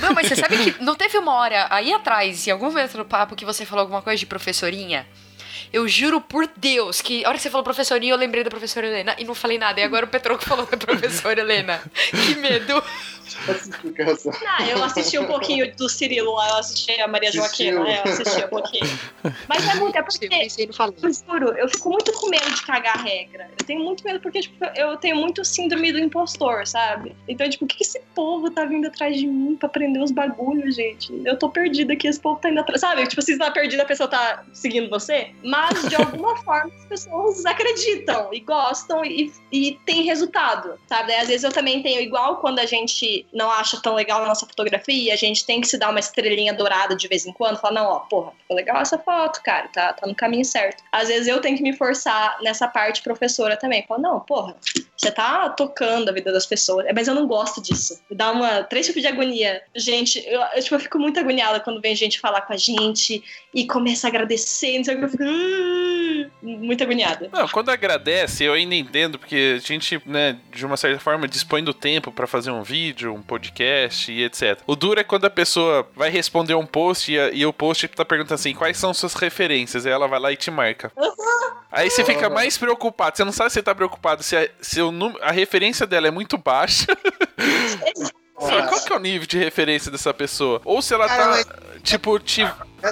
Não, mas você sabe que não teve uma hora aí atrás, em algum momento do papo, que você falou alguma coisa de professorinha? Eu juro por Deus que a hora que você falou professorinha, eu lembrei da professora Helena e não falei nada. E agora o Petroco falou da professora Helena. Que medo. Explicação. Ah, eu assisti um pouquinho do Cirilo lá, eu assisti a Maria? Joaquina, é, eu assisti um pouquinho. Mas é muito, é porque, eu juro, eu fico muito com medo de cagar a regra. Eu tenho muito medo porque, tipo, eu tenho muito síndrome do impostor, sabe? Então, tipo, o que que esse povo tá vindo atrás de mim pra aprender os bagulhos, gente? Eu tô perdida aqui, esse povo tá indo atrás. Sabe? Tipo, se você tá perdida, a pessoa tá seguindo você. Mas, de alguma <laughs> forma, as pessoas acreditam e gostam e, e tem resultado, sabe? Às vezes eu também tenho, igual quando a gente não acha tão legal a nossa fotografia, a gente tem que se dar uma estrelinha dourada de vez em quando, falar, não, ó, porra, ficou legal essa foto, cara, tá, tá no caminho certo. Às vezes eu tenho que me forçar nessa parte professora também, falar, não, porra, você tá tocando a vida das pessoas, mas eu não gosto disso. Me dá uma, três tipos de agonia. Gente, eu, eu, tipo, eu fico muito agoniada quando vem gente falar com a gente e começa a agradecer, não sei o que, eu fico "Ah", muito agoniada. Não, quando agradece, eu ainda entendo, porque a gente, né, de uma certa forma, dispõe do tempo pra fazer um vídeo, um podcast e etc. O duro é quando a pessoa vai responder um post e, a- e o post tá perguntando assim, quais são suas referências? Aí ela vai lá e te marca. Aí você fica mais preocupado. Você não sabe se você tá preocupado se, a, se o a referência dela é muito baixa. <laughs> Fala, Qual que é o nível de referência dessa pessoa? Ou se ela tá, tipo, te...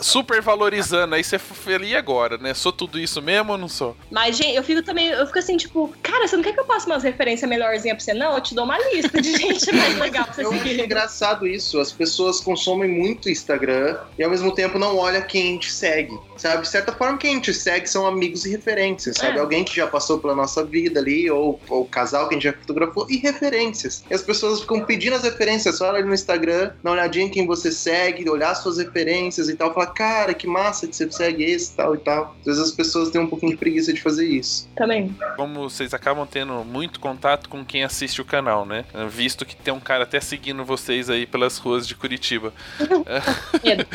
super valorizando. Aí você e agora, né? Sou tudo isso mesmo ou não sou? Mas, gente, eu fico também, eu fico assim, tipo, cara, você não quer que eu passe umas referências melhorzinhas pra você? Não, eu te dou uma lista de <laughs> gente mais legal pra você Eu acho seguir. engraçado isso. As pessoas consomem muito Instagram e ao mesmo tempo não olha quem a gente segue. Sabe? De certa forma, quem a gente segue são amigos e referências, sabe? É. Alguém que já passou pela nossa vida ali, ou o casal que a gente já fotografou, e referências. E as pessoas ficam pedindo as referências, só olha ali no Instagram, dá uma olhadinha em quem você segue, olhar suas referências e tal, falar, cara, que massa que você segue esse tal e tal. Às vezes as pessoas têm um pouquinho de preguiça de fazer isso. Também. Como vocês acabam tendo muito contato com quem assiste o canal, né? Visto que tem um cara até seguindo vocês aí pelas ruas de Curitiba. <laughs>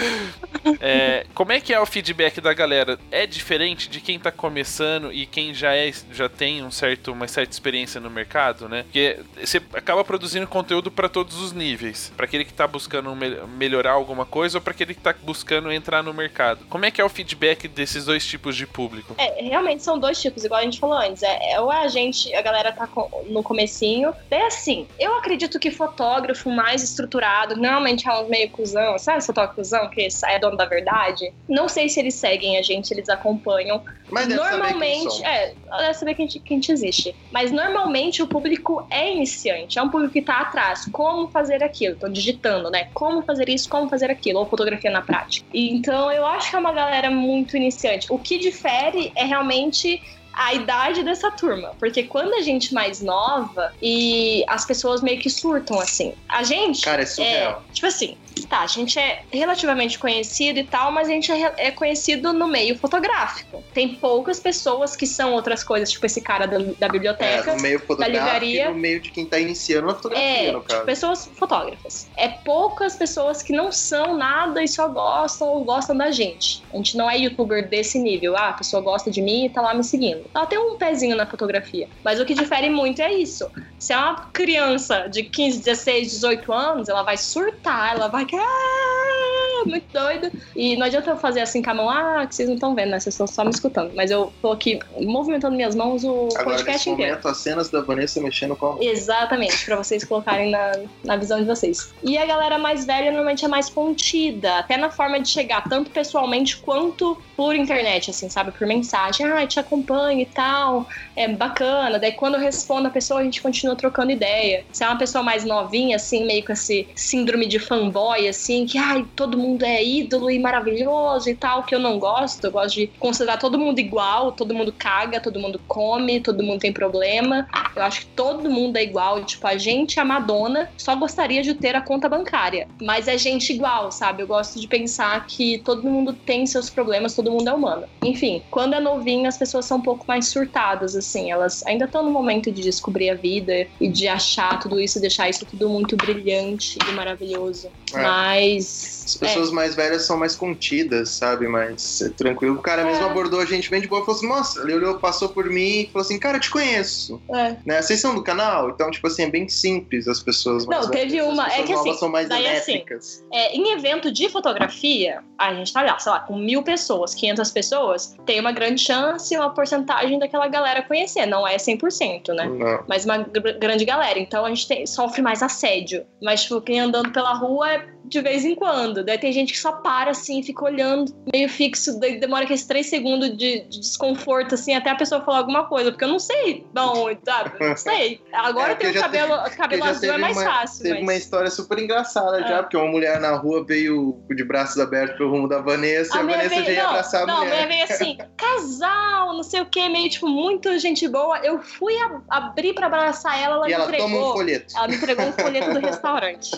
É, como é que é o feedback da galera? É diferente de quem tá começando e quem já é já tem um certo, uma certa experiência no mercado, né? Porque você acaba produzindo conteúdo para todos os níveis, para aquele que tá buscando me- melhorar alguma coisa ou para aquele que tá buscando entrar no mercado. Como é que é o feedback desses dois tipos de público? É, realmente são dois tipos, igual a gente falou antes. É, é ou a gente, a galera tá com- no comecinho. É assim, eu acredito que fotógrafo mais estruturado, normalmente é um meio cuzão, sabe fotógrafo cuzão, que é dono da verdade? Não sei se eles seguem a gente, eles acompanham. Mas deve saber quem normalmente, é, deve saber que a, gente, que a gente existe. Mas normalmente o público é iniciante, é um público que tá atrás. Como fazer aquilo? Tô digitando, né? Como fazer isso, como fazer aquilo, ou fotografia na prática. E, então eu acho que é uma galera muito iniciante. O que difere é realmente a idade dessa turma. Porque quando a gente mais nova e as pessoas meio que surtam assim. A gente. Cara, é É, surreal. tipo assim, tá, a gente é relativamente conhecido e tal, mas a gente é, é conhecido no meio fotográfico. Tem poucas pessoas que são outras coisas, tipo esse cara da, da biblioteca. É, no meio fotográfico livraria. no meio de quem tá iniciando na fotografia, É, no caso. pessoas fotógrafas. É poucas pessoas que não são nada e só gostam ou gostam da gente. A gente não é youtuber desse nível. Ah, a pessoa gosta de mim e tá lá me seguindo. Ela tem um pezinho na fotografia. Mas o que difere muito é isso. Se é uma criança de 15, 16, 18 anos, ela vai surtar, ela vai. Ah, muito doida. E não adianta eu fazer assim com a mão, ah, que vocês não estão vendo, né? Vocês estão só me escutando. Mas eu tô aqui movimentando minhas mãos o Agora, podcast inteiro. as cenas da Vanessa mexendo com a mão. Exatamente, pra vocês colocarem na, na visão de vocês. E a galera mais velha normalmente é mais contida, até na forma de chegar, tanto pessoalmente quanto por internet, assim, sabe? Por mensagem. Ah, te acompanho e tal, é bacana. Daí quando eu respondo a pessoa, a gente continua trocando ideia. Se é uma pessoa mais novinha, assim, meio com esse síndrome de fanboy, assim, que ai, todo mundo é ídolo e maravilhoso e tal, que eu não gosto. Eu gosto de considerar todo mundo igual, todo mundo caga, todo mundo come, todo mundo tem problema. Eu acho que todo mundo é igual. Tipo, a gente, a Madonna, só gostaria de ter a conta bancária. Mas é gente igual, sabe? Eu gosto de pensar que todo mundo tem seus problemas, todo mundo é humano. Enfim, quando é novinho, as pessoas são um pouco mais surtadas, assim. Elas ainda estão no momento de descobrir a vida e de achar tudo isso, deixar isso tudo muito brilhante e maravilhoso. Mas. As pessoas mais velhas são mais contidas, sabe? Mais é, tranquilo. O cara mesmo É. abordou a gente bem de boa e falou assim: Nossa, ele olhou, passou por mim e falou assim: Cara, eu te conheço. É, é. Né? Vocês são do canal? Então, tipo assim, é bem simples as pessoas mais Não, velhas. teve uma- As é que assim, são mais daí assim. É, em evento de fotografia, a gente tá lá, sei lá, com mil pessoas, 500 pessoas, tem uma grande chance, uma porcentagem daquela galera conhecer. Não é 100%, né? Não. Mas uma gr- grande galera. Então a gente tem- sofre mais assédio. Mas, tipo, quem andando pela rua é de vez em quando. Daí tem gente que só para assim, fica olhando meio fixo, daí demora aqueles três segundos de, de desconforto, assim, até a pessoa falar alguma coisa, porque eu não sei de onde, sabe? Não <laughs> sei. Agora É, tem o cabelo, cabelo Porque já azul é teve mais uma- fácil. Teve mas... uma história super engraçada É. já, porque uma mulher na rua veio de braços abertos pro rumo da Vanessa e a Vanessa veio- já ia não, abraçar a não, mulher. minha veio assim, casal, não sei o que, meio tipo, muito gente boa. Eu fui a- abrir pra abraçar ela, ela e me ela entregou. toma um folheto. Ela me entregou um folheto do <laughs> restaurante.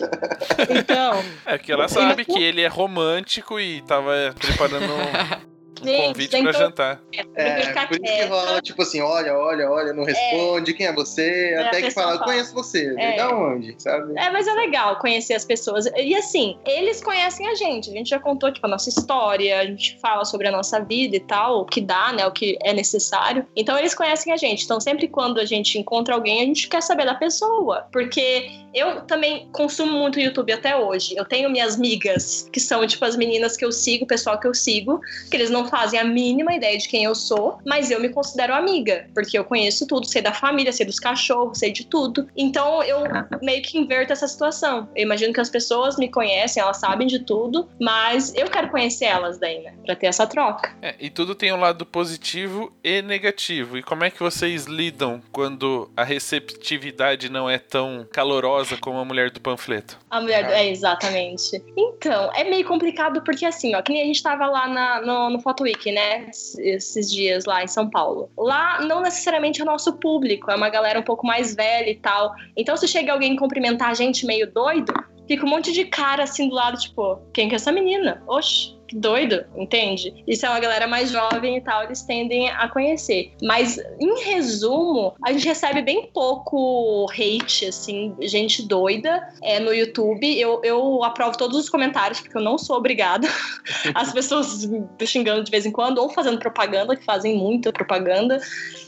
Então, É que ela sabe que ele é romântico e tava preparando um <laughs> gente, convite pra jantar. É, ficar por isso que rola, tipo assim, olha, olha, olha, não responde, quem é você? a Até que fala, fala. conheço você, É. da onde, sabe? É, mas é legal conhecer as pessoas. E assim, eles conhecem a gente. A gente já contou, tipo, a nossa história, a gente fala sobre a nossa vida e tal, o que dá, né? O que é necessário. Então eles conhecem a gente. Então, sempre quando a gente encontra alguém, a gente quer saber da pessoa. Porque eu também consumo muito YouTube até hoje. Eu tenho minhas migas, que são, tipo, as meninas que eu sigo, o pessoal que eu sigo, que eles não fazem a mínima ideia de quem eu sou, mas eu me considero amiga, porque eu conheço tudo, sei da família, sei dos cachorros, sei de tudo. Então eu meio que inverto essa situação. Eu imagino que as pessoas me conhecem, elas sabem de tudo, mas eu quero conhecer elas daí, né? Pra ter essa troca. É, e tudo tem um lado positivo e negativo. E como é que vocês lidam quando a receptividade não é tão calorosa como a mulher do panfleto? A mulher do... É, exatamente. Então, é meio complicado porque assim, ó, que nem a gente tava lá na, no, no Photo Week, né? Esses dias lá em São Paulo. Lá não necessariamente é o nosso público, é uma galera um pouco mais velha e tal. Então, se chega alguém cumprimentar a gente meio doido, fica um monte de cara assim do lado, tipo, quem que é essa menina? Oxe que doido, entende? Isso é uma galera mais jovem e tal, eles tendem a conhecer. Mas, em resumo, a gente recebe bem pouco hate, assim, gente doida é, no YouTube. Eu, eu aprovo todos os comentários, porque eu não sou obrigada. <laughs> As pessoas me xingando de vez em quando, ou fazendo propaganda, que fazem muita propaganda.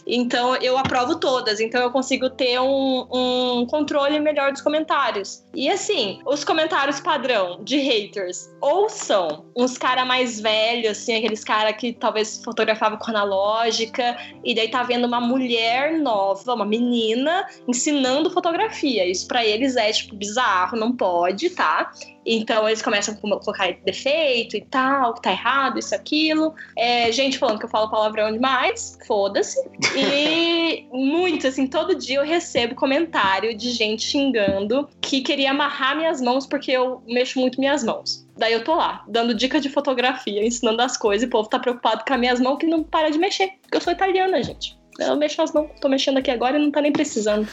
Então eu aprovo todas, então eu consigo ter um, um controle melhor dos comentários. E assim, os comentários padrão de haters ou são uns cara mais velhos, assim, aqueles cara que talvez fotografava com analógica, e daí tá vendo uma mulher nova, uma menina, ensinando fotografia. Isso para eles é, tipo, bizarro, não pode, tá? Então eles começam a colocar defeito e tal, que tá errado, isso, aquilo. É, gente falando que eu falo palavrão demais, foda-se. E <laughs> muito, assim, todo dia eu recebo comentário de gente xingando que queria amarrar minhas mãos porque eu mexo muito minhas mãos. Daí eu tô lá, dando dica de fotografia, ensinando as coisas, e o povo tá preocupado com as minhas mãos que não para de mexer. Porque eu sou italiana, gente. Eu mexo as mãos, tô mexendo aqui agora e não tá nem precisando.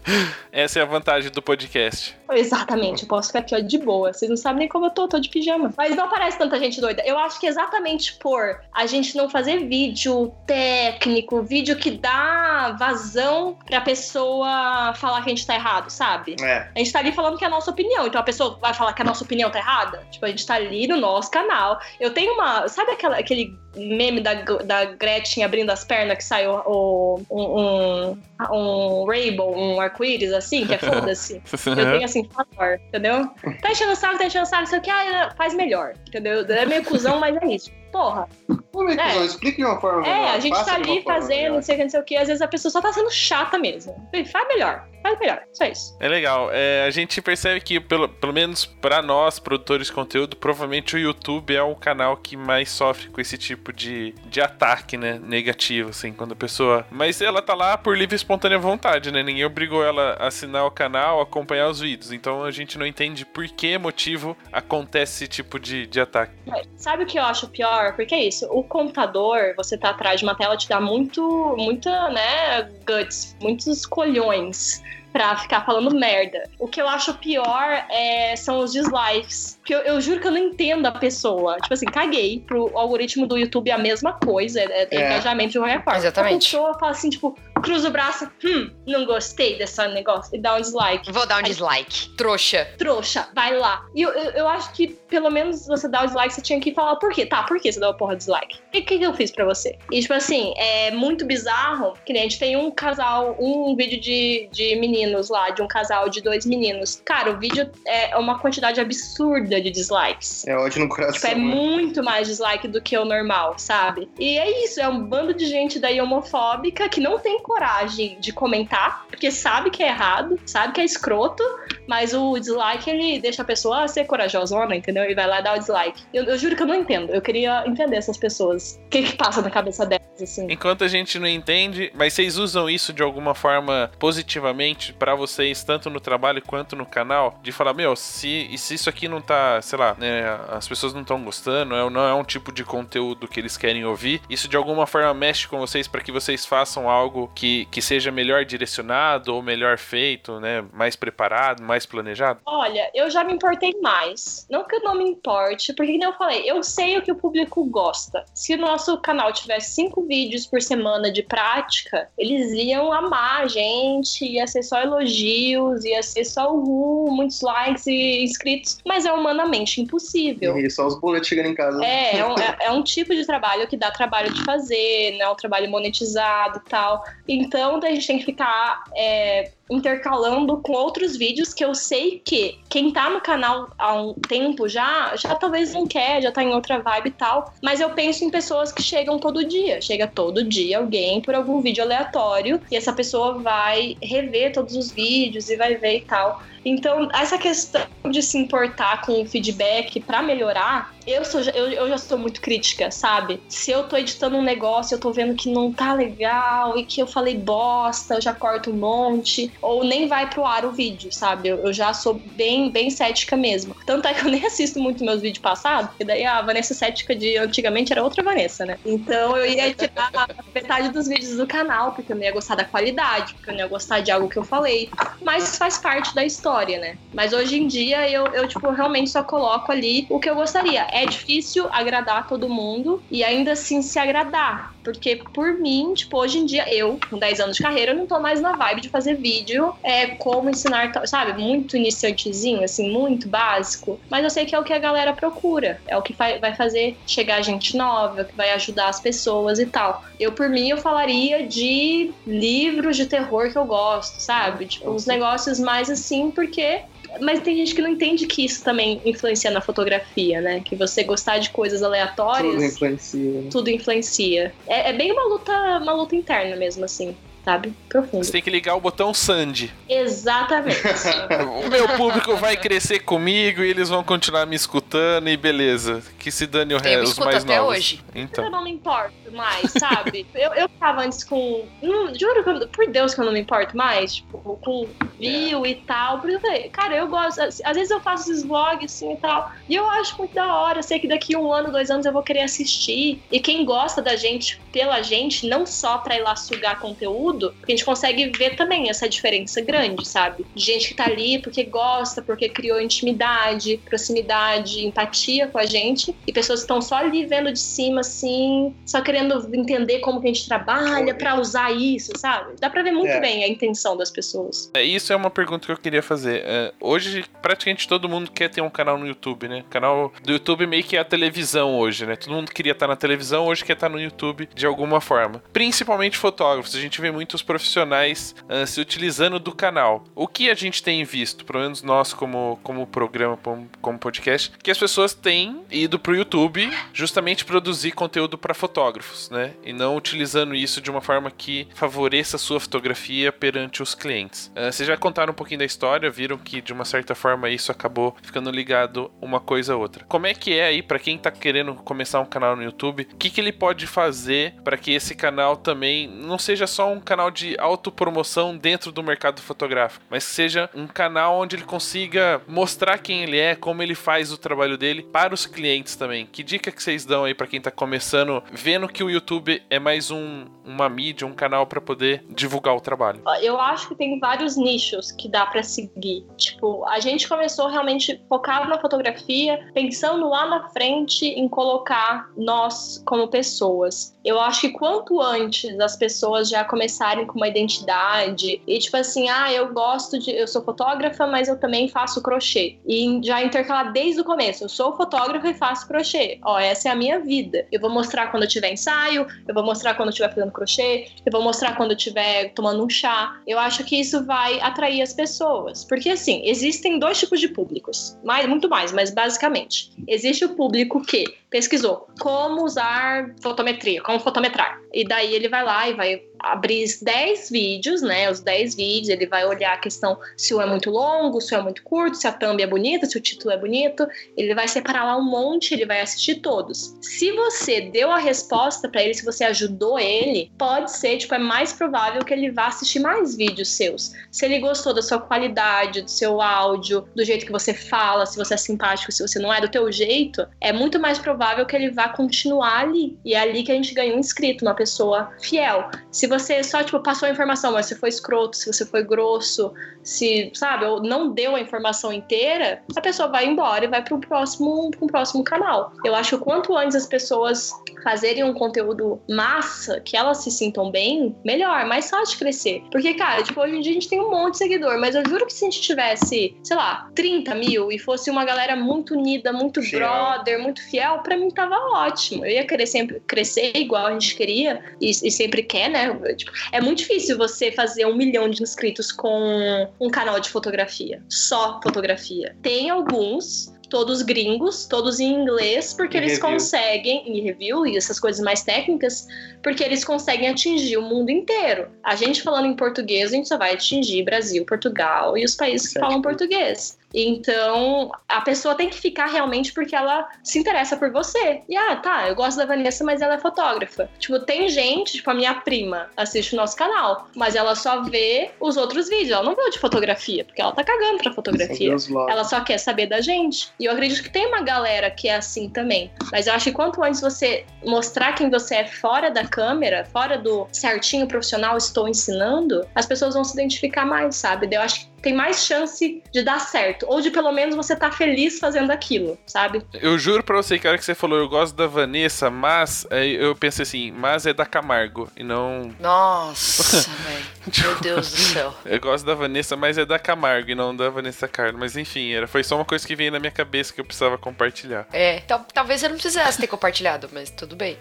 <laughs> Essa é a vantagem do podcast. Exatamente, eu posso ficar aqui ó, de boa. Vocês não sabem nem como eu tô, tô de pijama. Mas não aparece tanta gente doida. Eu acho que exatamente por a gente não fazer vídeo técnico, vídeo que dá vazão pra pessoa falar que a gente tá errado, sabe? É. A gente tá ali falando que é a nossa opinião. Então a pessoa vai falar que a nossa opinião tá errada? Tipo, a gente tá ali no nosso canal. Eu tenho uma. Sabe aquela, aquele meme da, da Gretchen abrindo as pernas que sai o, o um, um, um rainbow, um arco-íris assim, que é foda-se. <laughs> Eu tenho assim, favor, entendeu? Tá enchendo o saco, tá enchendo o saco, sei o que, ah, faz melhor, entendeu? É meio cuzão, mas é isso. Porra. Como é? Explique de uma forma É, melhor. a gente Faça tá ali fazendo, melhor. não sei o que, não sei o que, às vezes a pessoa só tá sendo chata mesmo. Faz melhor, faz melhor, só isso. É legal. É, a gente percebe que, pelo, pelo menos pra nós, produtores de conteúdo, provavelmente o YouTube é o canal que mais sofre com esse tipo de, de ataque, né? Negativo, assim, quando a pessoa. Mas ela tá lá por livre e espontânea vontade, né? Ninguém obrigou ela a assinar o canal, acompanhar os vídeos. Então a gente não entende por que motivo acontece esse tipo de, de ataque. Sabe o que eu acho pior? Porque é isso, o computador, você tá atrás de uma tela, te dá muito, muita, né, guts, muitos colhões pra ficar falando merda. O que eu acho pior é, são os dislikes. Porque eu, eu juro que eu não entendo a pessoa. Tipo assim, caguei pro algoritmo do YouTube é a mesma coisa, é, é É. engajamento de qualquer forma. Exatamente. A pessoa fala assim, tipo, cruza o braço, hum, não gostei desse negócio, e dá um dislike. Vou dar um dislike. Trouxa. Trouxa, vai lá. E eu, eu, eu acho que, pelo menos, você dá o dislike, você tinha que falar por quê. Tá, por que você deu a porra de dislike? O que, que, que eu fiz pra você? E, tipo assim, é muito bizarro que nem a gente tem um casal, um vídeo de, de meninos lá, de um casal de dois meninos. Cara, o vídeo é uma quantidade absurda de dislikes. É ódio no coração. Tipo, é né? muito mais dislike do que o normal, sabe? E é isso, é um bando de gente daí homofóbica que não tem coragem de comentar, porque sabe que é errado, sabe que é escroto, mas o dislike ele deixa a pessoa ser corajosona, entendeu? E vai lá dar o dislike. Eu, eu juro que eu não entendo. Eu queria entender essas pessoas. O que que passa na cabeça delas, assim? Enquanto a gente não entende, mas vocês usam isso de alguma forma positivamente pra vocês, tanto no trabalho quanto no canal, de falar, meu, se, e se isso aqui não tá, sei lá, né, as pessoas não estão gostando, é- não é um tipo de conteúdo que eles querem ouvir, isso de alguma forma mexe com vocês pra que vocês façam algo que, que seja melhor direcionado ou melhor feito, né, mais preparado, mais planejado? Olha, eu já me importei mais. Não que eu não me importe, porque, como eu falei, eu sei o que o público gosta. Se o nosso canal tivesse cinco vídeos por semana de prática, eles iam amar a gente, ia ser só elogios, ia ser só uhul, muitos likes e inscritos, mas é humanamente impossível. E só os boletos chegando em casa. É, é um, <laughs> é- é um tipo de trabalho que dá trabalho de fazer, não é um trabalho monetizado e tal. Então a gente tem que ficar é, intercalando com outros vídeos que eu sei que quem tá no canal há um tempo já, já talvez não quer, já tá em outra vibe e tal. Mas eu penso em pessoas que chegam todo dia. Chega todo dia alguém por algum vídeo aleatório e essa pessoa vai rever todos os vídeos e vai ver e tal. Então, essa questão de se importar com o feedback para melhorar, eu, sou, eu, eu já sou muito crítica, sabe? Se eu tô editando um negócio, eu tô vendo que não tá legal e que eu falei bosta, eu já corto um monte, ou nem vai pro ar o vídeo, sabe? Eu, eu já sou bem, bem cética mesmo. Tanto é que eu nem assisto muito meus vídeos passados, e daí a Vanessa cética de antigamente era outra Vanessa, né? Então eu ia tirar metade dos vídeos do canal, porque eu não ia gostar da qualidade, porque eu não ia gostar de algo que eu falei. Mas faz parte da história, né? Mas hoje em dia eu, eu tipo, realmente só coloco ali o que eu gostaria é difícil agradar todo mundo e ainda assim se agradar. Porque por mim, tipo, hoje em dia, eu, com 10 anos de carreira, eu não tô mais na vibe de fazer vídeo é como ensinar, sabe? Muito iniciantezinho, assim, muito básico. Mas eu sei que é o que a galera procura. É o que vai fazer chegar gente nova, que vai ajudar as pessoas e tal. Eu, por mim, eu falaria de livros de terror que eu gosto, sabe? Tipo, uns negócios mais assim, porque mas tem gente que não entende que isso também influencia na fotografia, né? Que você gostar de coisas aleatórias. Tudo influencia. Tudo influencia. É, é bem uma luta, uma luta interna mesmo, assim sabe? Profundo. Você tem que ligar o botão Sandy. Exatamente. <laughs> o meu público vai crescer comigo e eles vão continuar me escutando e beleza. Que se dane o resto, os mais até novos. hoje. Então. Eu não me importo mais, sabe? <laughs> eu, eu tava antes com. Hum, juro, por Deus que eu não me importo mais. Tipo, com view é. e tal. Porque eu falei, cara, eu gosto. Às vezes eu faço esses vlogs assim e tal. E eu acho muito da hora. Eu sei que daqui um ano, dois anos eu vou querer assistir. E quem gosta da gente, pela gente, não só pra ir lá sugar conteúdo tudo, a gente consegue ver também essa diferença grande, sabe? De gente que tá ali porque gosta, porque criou intimidade, proximidade, empatia com a gente, e pessoas que estão só ali vendo de cima, assim, só querendo entender como que a gente trabalha para usar isso, sabe? Dá pra ver muito é. bem a intenção das pessoas. É, isso é uma pergunta que eu queria fazer. É, hoje, praticamente todo mundo quer ter um canal no YouTube, né? O canal do YouTube meio que é a televisão hoje, né? Todo mundo queria estar na televisão, hoje quer estar no YouTube de alguma forma. Principalmente fotógrafos. A gente vê muito muitos profissionais uh, se utilizando do canal. O que a gente tem visto, pelo menos nós como, como programa, como, podcast, que as pessoas têm ido pro YouTube justamente produzir conteúdo para fotógrafos, né? E não utilizando isso de uma forma que favoreça a sua fotografia perante os clientes. Uh, vocês já contaram um pouquinho da história, viram que de uma certa forma isso acabou ficando ligado uma coisa a outra. Como é que é aí para quem tá querendo começar um canal no YouTube? O que, que ele pode fazer para que esse canal também não seja só um canal canal de autopromoção dentro do mercado fotográfico, mas seja um canal onde ele consiga mostrar quem ele é, como ele faz o trabalho dele para os clientes também. Que dica que vocês dão aí para quem tá começando, vendo que o YouTube é mais um, uma mídia, um canal para poder divulgar o trabalho? Eu acho que tem vários nichos que dá para seguir. Tipo, a gente começou realmente focado na fotografia, pensando lá na frente em colocar nós como pessoas. Eu acho que quanto antes as pessoas já começarem começarem com uma identidade e tipo assim, ah, eu gosto de, eu sou fotógrafa, mas eu também faço crochê. E já intercalar desde o começo, eu sou fotógrafa e faço crochê. Ó, essa é a minha vida. Eu vou mostrar quando eu tiver ensaio, eu vou mostrar quando eu estiver fazendo crochê, eu vou mostrar quando eu estiver tomando um chá. Eu acho que isso vai atrair as pessoas, porque assim, existem dois tipos de públicos, mais muito mais, mas basicamente, existe o público que pesquisou como usar fotometria, como fotometrar. E daí ele vai lá e vai abrir 10 vídeos, né? Os 10 vídeos, ele vai olhar a questão se o é muito longo, se o é muito curto, se a thumb é bonita, se o título é bonito. Ele vai separar lá um monte, ele vai assistir todos. Se você deu a resposta para ele, se você ajudou ele, pode ser, tipo, é mais provável que ele vá assistir mais vídeos seus. Se ele gostou da sua qualidade, do seu áudio, do jeito que você fala, se você é simpático, se você não é do teu jeito, é muito mais provável que ele vá continuar ali. E é ali que a gente ganha um inscrito, uma pessoa fiel. Se você só, tipo, passou a informação, mas você foi escroto, se você foi grosso, se, sabe, ou não deu a informação inteira, a pessoa vai embora e vai para um próximo, um próximo canal. Eu acho que quanto antes as pessoas fazerem um conteúdo massa, que elas se sintam bem, melhor, mais fácil de crescer. Porque, cara, tipo, hoje em dia a gente tem um monte de seguidor, mas eu juro que se a gente tivesse, sei lá, 30 mil e fosse uma galera muito unida, muito brother, muito fiel, pra mim tava ótimo. Eu ia querer sempre crescer igual a gente queria e, e sempre quer, né? Tipo, é muito difícil você fazer um milhão de inscritos com um canal de fotografia, só fotografia. Tem alguns, todos gringos, todos em inglês, porque E eles review. conseguem, em review e essas coisas mais técnicas, porque eles conseguem atingir o mundo inteiro. A gente falando em português, a gente só vai atingir Brasil, Portugal e os países que falam português. Então, a pessoa tem que ficar realmente porque ela se interessa por você. E ah, tá, eu gosto da Vanessa, mas ela é fotógrafa. Tipo, tem gente, tipo, a minha prima assiste o nosso canal, mas ela só vê os outros vídeos. Ela não vê o de fotografia, porque ela tá cagando pra fotografia. Ela só quer saber da gente. E eu acredito que tem uma galera que é assim também. Mas eu acho que quanto antes você mostrar quem você é fora da câmera, fora do certinho profissional, estou ensinando, as pessoas vão se identificar mais, sabe? Eu acho que tem mais chance de dar certo. Ou de pelo menos você tá feliz fazendo aquilo, sabe? Eu juro pra você que a hora que você falou, eu gosto da Vanessa, mas eu pensei assim, mas é da Camargo e não. Nossa, <laughs> velho. Meu Deus do céu. <laughs> Eu gosto da Vanessa, mas é da Camargo e não da Vanessa Carlos. Mas enfim, era, foi só uma coisa que veio na minha cabeça que eu precisava compartilhar. É, tal- talvez eu não precisasse ter compartilhado, mas tudo bem.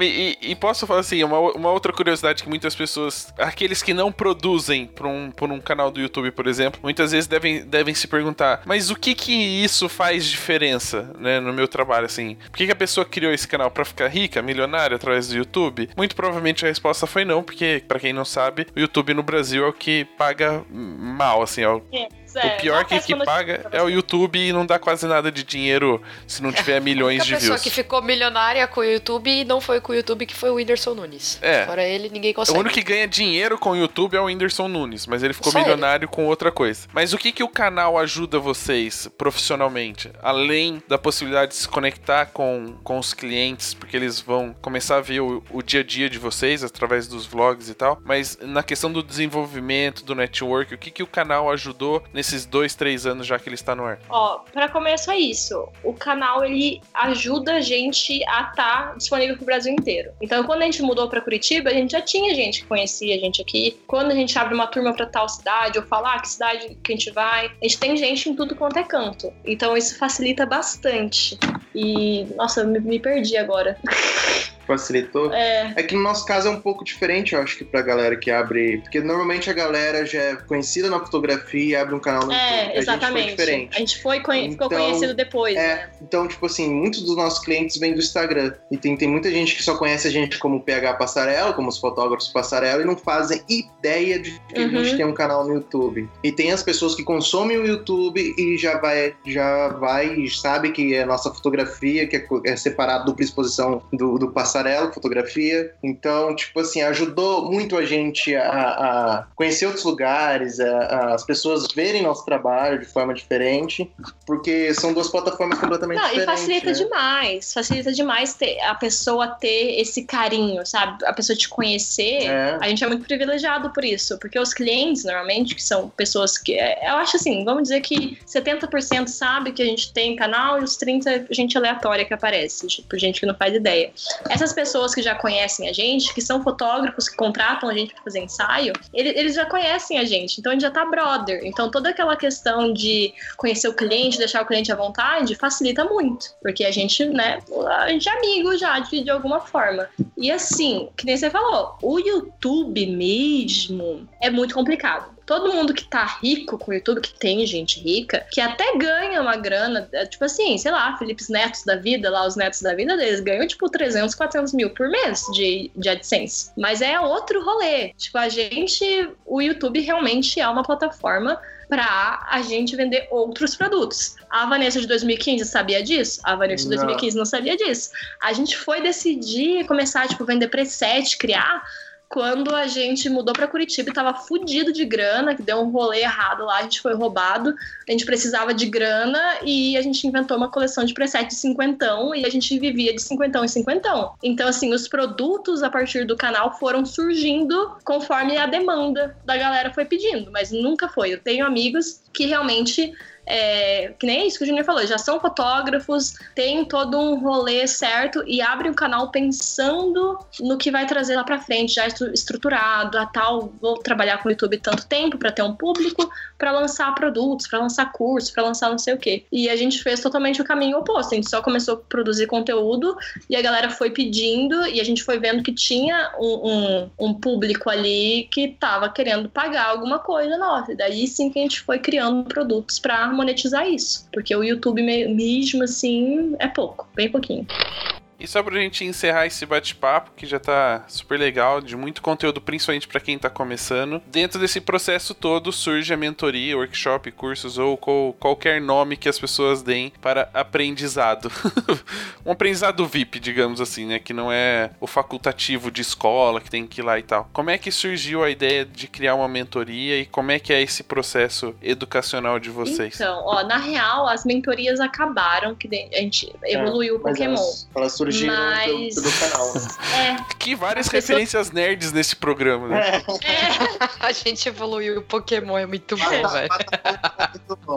E, e- e posso falar assim, uma, uma outra curiosidade que muitas pessoas, aqueles que não produzem por um, por um canal do YouTube, por exemplo, muitas vezes devem, devem se perguntar, mas o que que isso faz diferença, né, no meu trabalho, assim? Por que, que a pessoa criou esse canal pra ficar rica, milionária através do YouTube? Muito provavelmente a resposta foi não, porque, pra quem não sabe, o YouTube no Brasil é o que paga mal, assim, é o o pior que, que paga é o YouTube e não dá quase nada de dinheiro se não tiver milhões a de pessoa views. que ficou milionária com o YouTube e não foi com o YouTube que foi o Whindersson Nunes. É. Fora ele, ninguém O consegue. único que ganha dinheiro com o YouTube é o Whindersson Nunes, mas ele ficou Só ele. milionário com outra coisa. Mas o que, que o canal ajuda vocês profissionalmente? Além da possibilidade de se conectar com, com os clientes, porque eles vão começar a ver o, o dia a dia de vocês através dos vlogs e tal. Mas na questão do desenvolvimento, do network, o que, que o canal ajudou nesses dois, três anos já que ele está no ar? Ó, pra começo é isso. O canal ele ajuda a gente a estar disponível pro Brasil inteiro. Então, quando a gente mudou pra Curitiba, a gente já tinha gente que conhecia a gente aqui. Quando a gente abre uma turma pra tal cidade, ou falar ah, que cidade que a gente vai, a gente tem gente em tudo quanto é canto. Então, isso facilita bastante. E, nossa, eu me, me perdi agora. Facilitou. É, É que no nosso caso é um pouco diferente, eu acho que pra galera que abre. Porque normalmente a galera já é conhecida na fotografia e abre um canal no YouTube. é, A gente foi exatamente. diferente. A gente foi, conhe- ficou Então, conhecido depois, É, né? então, tipo assim, muitos dos nossos clientes vêm do Instagram. E tem, tem muita gente que só conhece a gente como PH Passarela, como os fotógrafos Passarela, e não fazem ideia de que a Uhum. gente tem um canal no YouTube. E tem as pessoas que consomem o YouTube e já vai, já vai e sabe que é nossa fotografia, que é, é separado dupla exposição do, do Passarela, fotografia. Então, tipo assim, ajudou muito a gente a, a conhecer outros lugares, a- a- as pessoas verem nosso trabalho de forma diferente, porque são duas plataformas completamente Não, e diferentes. facilita né? demais. Facilita demais ter, a pessoa ter esse carinho, sabe? A pessoa te conhecer. É. A gente é muito privilegiado por isso. Porque os clientes, normalmente, que são pessoas que. é, Eu acho assim, vamos dizer que 70% sabe que a gente tem canal e os 30% é gente aleatória que aparece. Tipo, gente que não faz ideia. Essas pessoas que já conhecem a gente, que são fotógrafos que contratam a gente pra fazer ensaio, ele- eles já conhecem a gente. Então a gente já tá brother. Então toda aquela questão de conhecer o cliente, deixar o cliente à vontade, facilita muito. Porque a gente, né, a gente é amigo já, de, de alguma forma. E assim, que nem você falou, o YouTube mesmo é muito complicado. Todo mundo que tá rico com o YouTube, que tem gente rica, que até ganha uma grana, é, tipo assim, sei lá, Felipe Netos da vida, lá os netos da vida deles ganham tipo 300, 400 mil por mês de, de AdSense. Mas é outro rolê. Tipo, a gente, o YouTube realmente é uma plataforma pra a gente vender outros produtos. A Vanessa de 2015 sabia disso? A Vanessa de Não. 2015 não sabia disso. A gente foi decidir começar, tipo, vender preset, criar quando a gente mudou pra Curitiba e tava fudido de grana, que deu um rolê errado lá, a gente foi roubado, a gente precisava de grana e a gente inventou uma coleção de preset de cinquentão e a gente vivia de cinquentão em cinquentão. Então, assim, os produtos a partir do canal foram surgindo conforme a demanda da galera foi pedindo, mas nunca foi. Eu tenho amigos que realmente é, que nem isso que o Júnior falou, já são fotógrafos, tem todo um rolê certo e abrem o canal pensando no que vai trazer lá pra frente, já estruturado, a tal, vou trabalhar com o YouTube tanto tempo para ter um público, para lançar produtos, para lançar cursos, para lançar não sei o quê. E a gente fez totalmente o caminho oposto, a gente só começou a produzir conteúdo e a galera foi pedindo e a gente foi vendo que tinha um, um, um público ali que tava querendo pagar alguma coisa nossa. E daí sim que a gente foi criando produtos para monetizar isso. Porque o YouTube mesmo, assim, é pouco, bem pouquinho. E só pra gente encerrar esse bate-papo, que já tá super legal, de muito conteúdo, principalmente para quem tá começando. Dentro desse processo todo surge a mentoria, workshop, cursos ou qualquer nome que as pessoas deem para aprendizado. <laughs> um aprendizado VIP, digamos assim, né? Que não é o facultativo de escola que tem que ir lá e tal. Como é que surgiu a ideia de criar uma mentoria e como é que é esse processo educacional de vocês? Então, ó, na real, as mentorias acabaram, que a gente evoluiu é, o Pokémon. Elas, elas surgiram Mas... do, do, canal. Né? <laughs> É. Que várias referências nerds nesse programa, né? É. é. <laughs> A gente evoluiu o Pokémon, é muito bom, velho.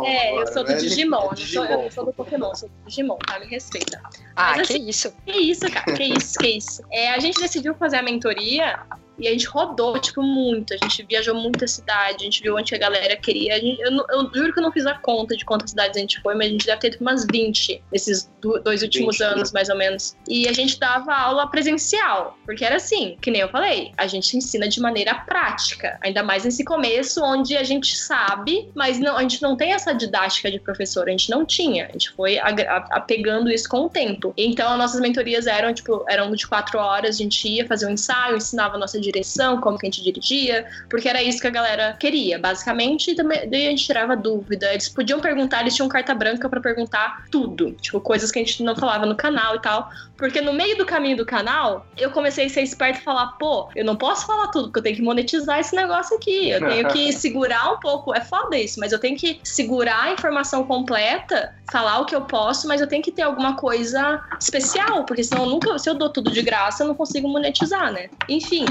É, eu sou do Digimon. Eu, sou, do Pokémon, sou do Digimon, tá? Me respeita. Ah, Mas, assim, que isso? Que isso, cara, que isso, que isso. É, a gente decidiu fazer a mentoria e a gente rodou, tipo, muito. A gente viajou muita cidade, a gente viu onde a galera queria. Gente, eu, eu, juro que eu não fiz a conta de quantas cidades a gente foi, mas a gente deve ter umas 20 nesses dois últimos 20. anos, mais ou menos. E a gente dava aula presencial, porque era assim, que nem eu falei, a gente ensina de maneira prática. Ainda mais nesse começo, onde a gente sabe, mas não, a gente não tem essa didática de professor, a gente não tinha. A gente foi apegando isso com o tempo. Então, as nossas mentorias eram, tipo, eram de quatro horas, a gente ia fazer um ensaio, ensinava a nossa direção, como que a gente dirigia, porque era isso que a galera queria, basicamente, e também daí a gente tirava dúvida. Eles podiam perguntar, eles tinham carta branca para perguntar tudo, tipo, coisas que a gente não falava no canal e tal, porque no meio do caminho do canal, eu comecei a ser esperto e falar, pô, eu não posso falar tudo, porque eu tenho que monetizar esse negócio aqui, eu tenho que <laughs> segurar um pouco, é foda isso, mas eu tenho que segurar a informação completa, falar o que eu posso, mas eu tenho que ter alguma coisa especial, porque senão eu nunca, se eu dou tudo de graça, eu não consigo monetizar, né? Enfim,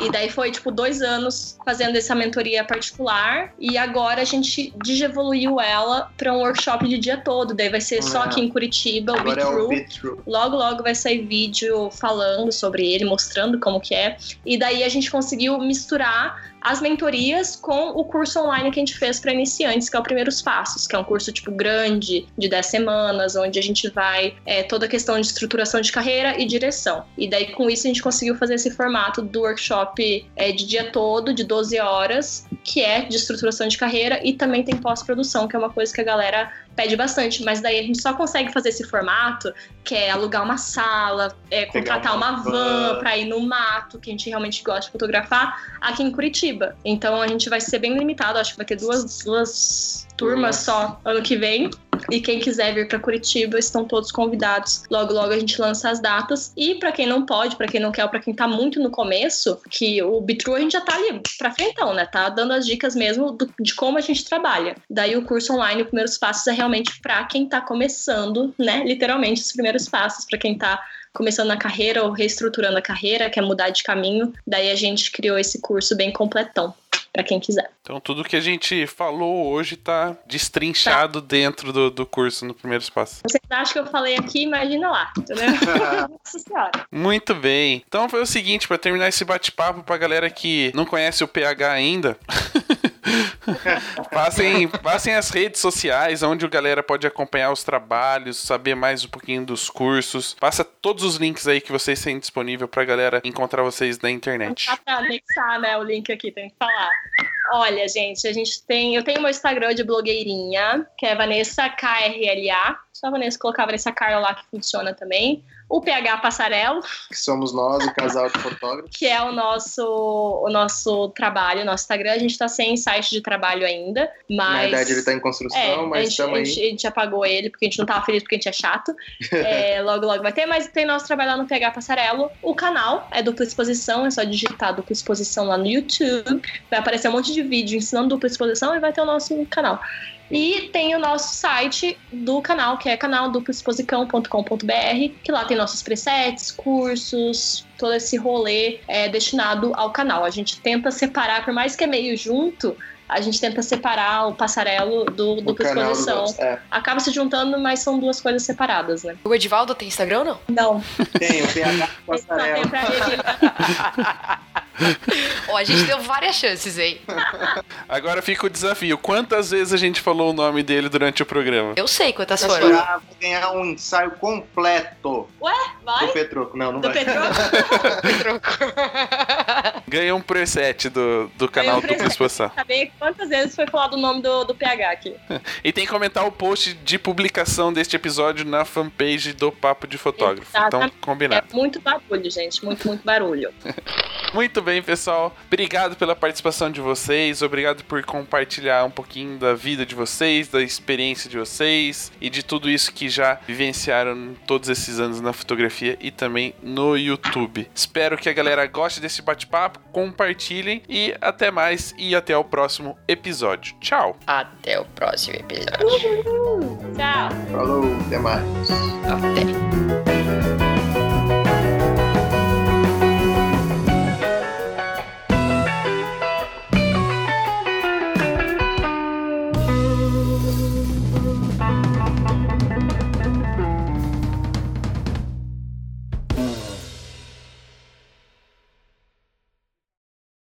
e daí foi, tipo, dois anos fazendo essa mentoria particular. E agora a gente digievoluiu ela para um workshop de dia todo. Daí vai ser só aqui em Curitiba, o Be, é True. Logo, logo vai sair vídeo falando sobre ele, mostrando como que é. E daí a gente conseguiu misturar as mentorias com o curso online que a gente fez para iniciantes, que é o Primeiros Passos, que é um curso tipo grande, de 10 semanas, onde a gente vai é, toda a questão de estruturação de carreira e direção. E daí com isso a gente conseguiu fazer esse formato do workshop é, de dia todo, de 12 horas, que é de estruturação de carreira e também tem pós-produção, que é uma coisa que a galera pede bastante, mas daí a gente só consegue fazer esse formato, que é alugar uma sala, é, contratar uma, uma van, para ir no mato, que a gente realmente gosta de fotografar, aqui em Curitiba. Então a gente vai ser bem limitado, acho que vai ter duas, duas turmas só ano que vem. E quem quiser vir para Curitiba estão todos convidados. Logo, logo a gente lança as datas. E para quem não pode, para quem não quer, para quem tá muito no começo, que o Bitru a gente já tá ali pra frentão, né? Tá dando as dicas mesmo do, de como a gente trabalha. Daí o curso online, os primeiros passos, é realmente para quem tá começando, né? Literalmente, os primeiros passos, para quem tá começando na carreira ou reestruturando a carreira, quer mudar de caminho. Daí a gente criou esse curso bem completão para quem quiser. Então tudo que a gente falou hoje tá destrinchado tá. dentro do, do curso no primeiro espaço. Vocês acham que eu falei aqui, imagina lá, entendeu? <laughs> Nossa senhora. Muito bem. Então foi o seguinte, para terminar esse bate-papo pra galera que não conhece o PH ainda. <laughs> <laughs> passem, passem as redes sociais, onde a galera pode acompanhar os trabalhos, saber mais um pouquinho dos cursos. Passa todos os links aí que vocês têm disponível pra galera encontrar vocês na internet. Dá pra anexar, né, o link aqui, tem que falar. Olha, gente, a gente tem. Eu tenho meu Instagram de blogueirinha, que é Vanessa KRLA. Só a Vanessa colocar a Vanessa Carla lá que funciona também o PH Passarelo. Que somos nós, o casal de fotógrafos. que é o nosso, o nosso trabalho, nosso Instagram. A gente está sem site de trabalho ainda, mas... Na verdade, ele está em construção, é, mas estamos aí. A gente, a gente apagou ele porque a gente não estava feliz porque a gente é chato. é, <laughs> logo, logo vai ter, mas tem nosso trabalho lá no PH Passarelo. O canal é dupla exposição, é só digitar dupla exposição lá no YouTube. Vai aparecer um monte de vídeo ensinando dupla exposição e vai ter o nosso canal. E tem o nosso site do canal, que é canalduploexposicão.com.br, que lá tem nossos presets, cursos, todo esse rolê é destinado ao canal. A gente tenta separar, por mais que é meio junto, a gente tenta separar o passarelo do, do O canal do exposição. É, Acaba se juntando, mas são duas coisas separadas, né? O Edivaldo tem Instagram ou não? Não. tem o PH <laughs> pra ele. Ó, a gente deu várias chances, hein? <laughs> Agora fica o desafio. Quantas vezes a gente falou o nome dele durante o programa? Eu sei quantas Vou foram. ganhar- vou ganhar um ensaio completo Vai? do Petroco. Não, não Do vai. Petro? <laughs> Ganha um preset do, do canal um Dupla. Saber quantas vezes foi falado o nome do, do PH aqui. <laughs> E tem que comentar o post de publicação deste episódio na fanpage do Papo de Fotógrafo. Então, Exatamente. É combinado. muito barulho, gente. Muito, muito barulho. <laughs> Muito bem, pessoal. Obrigado pela participação de vocês. Obrigado por compartilhar um pouquinho da vida de vocês, da experiência de vocês e de tudo isso que já vivenciaram todos esses anos na fotografia e também no YouTube. Espero que a galera goste desse bate-papo, compartilhem e até mais e até o próximo episódio. Tchau. Até o próximo episódio. Tchau. Falou, até mais. Até.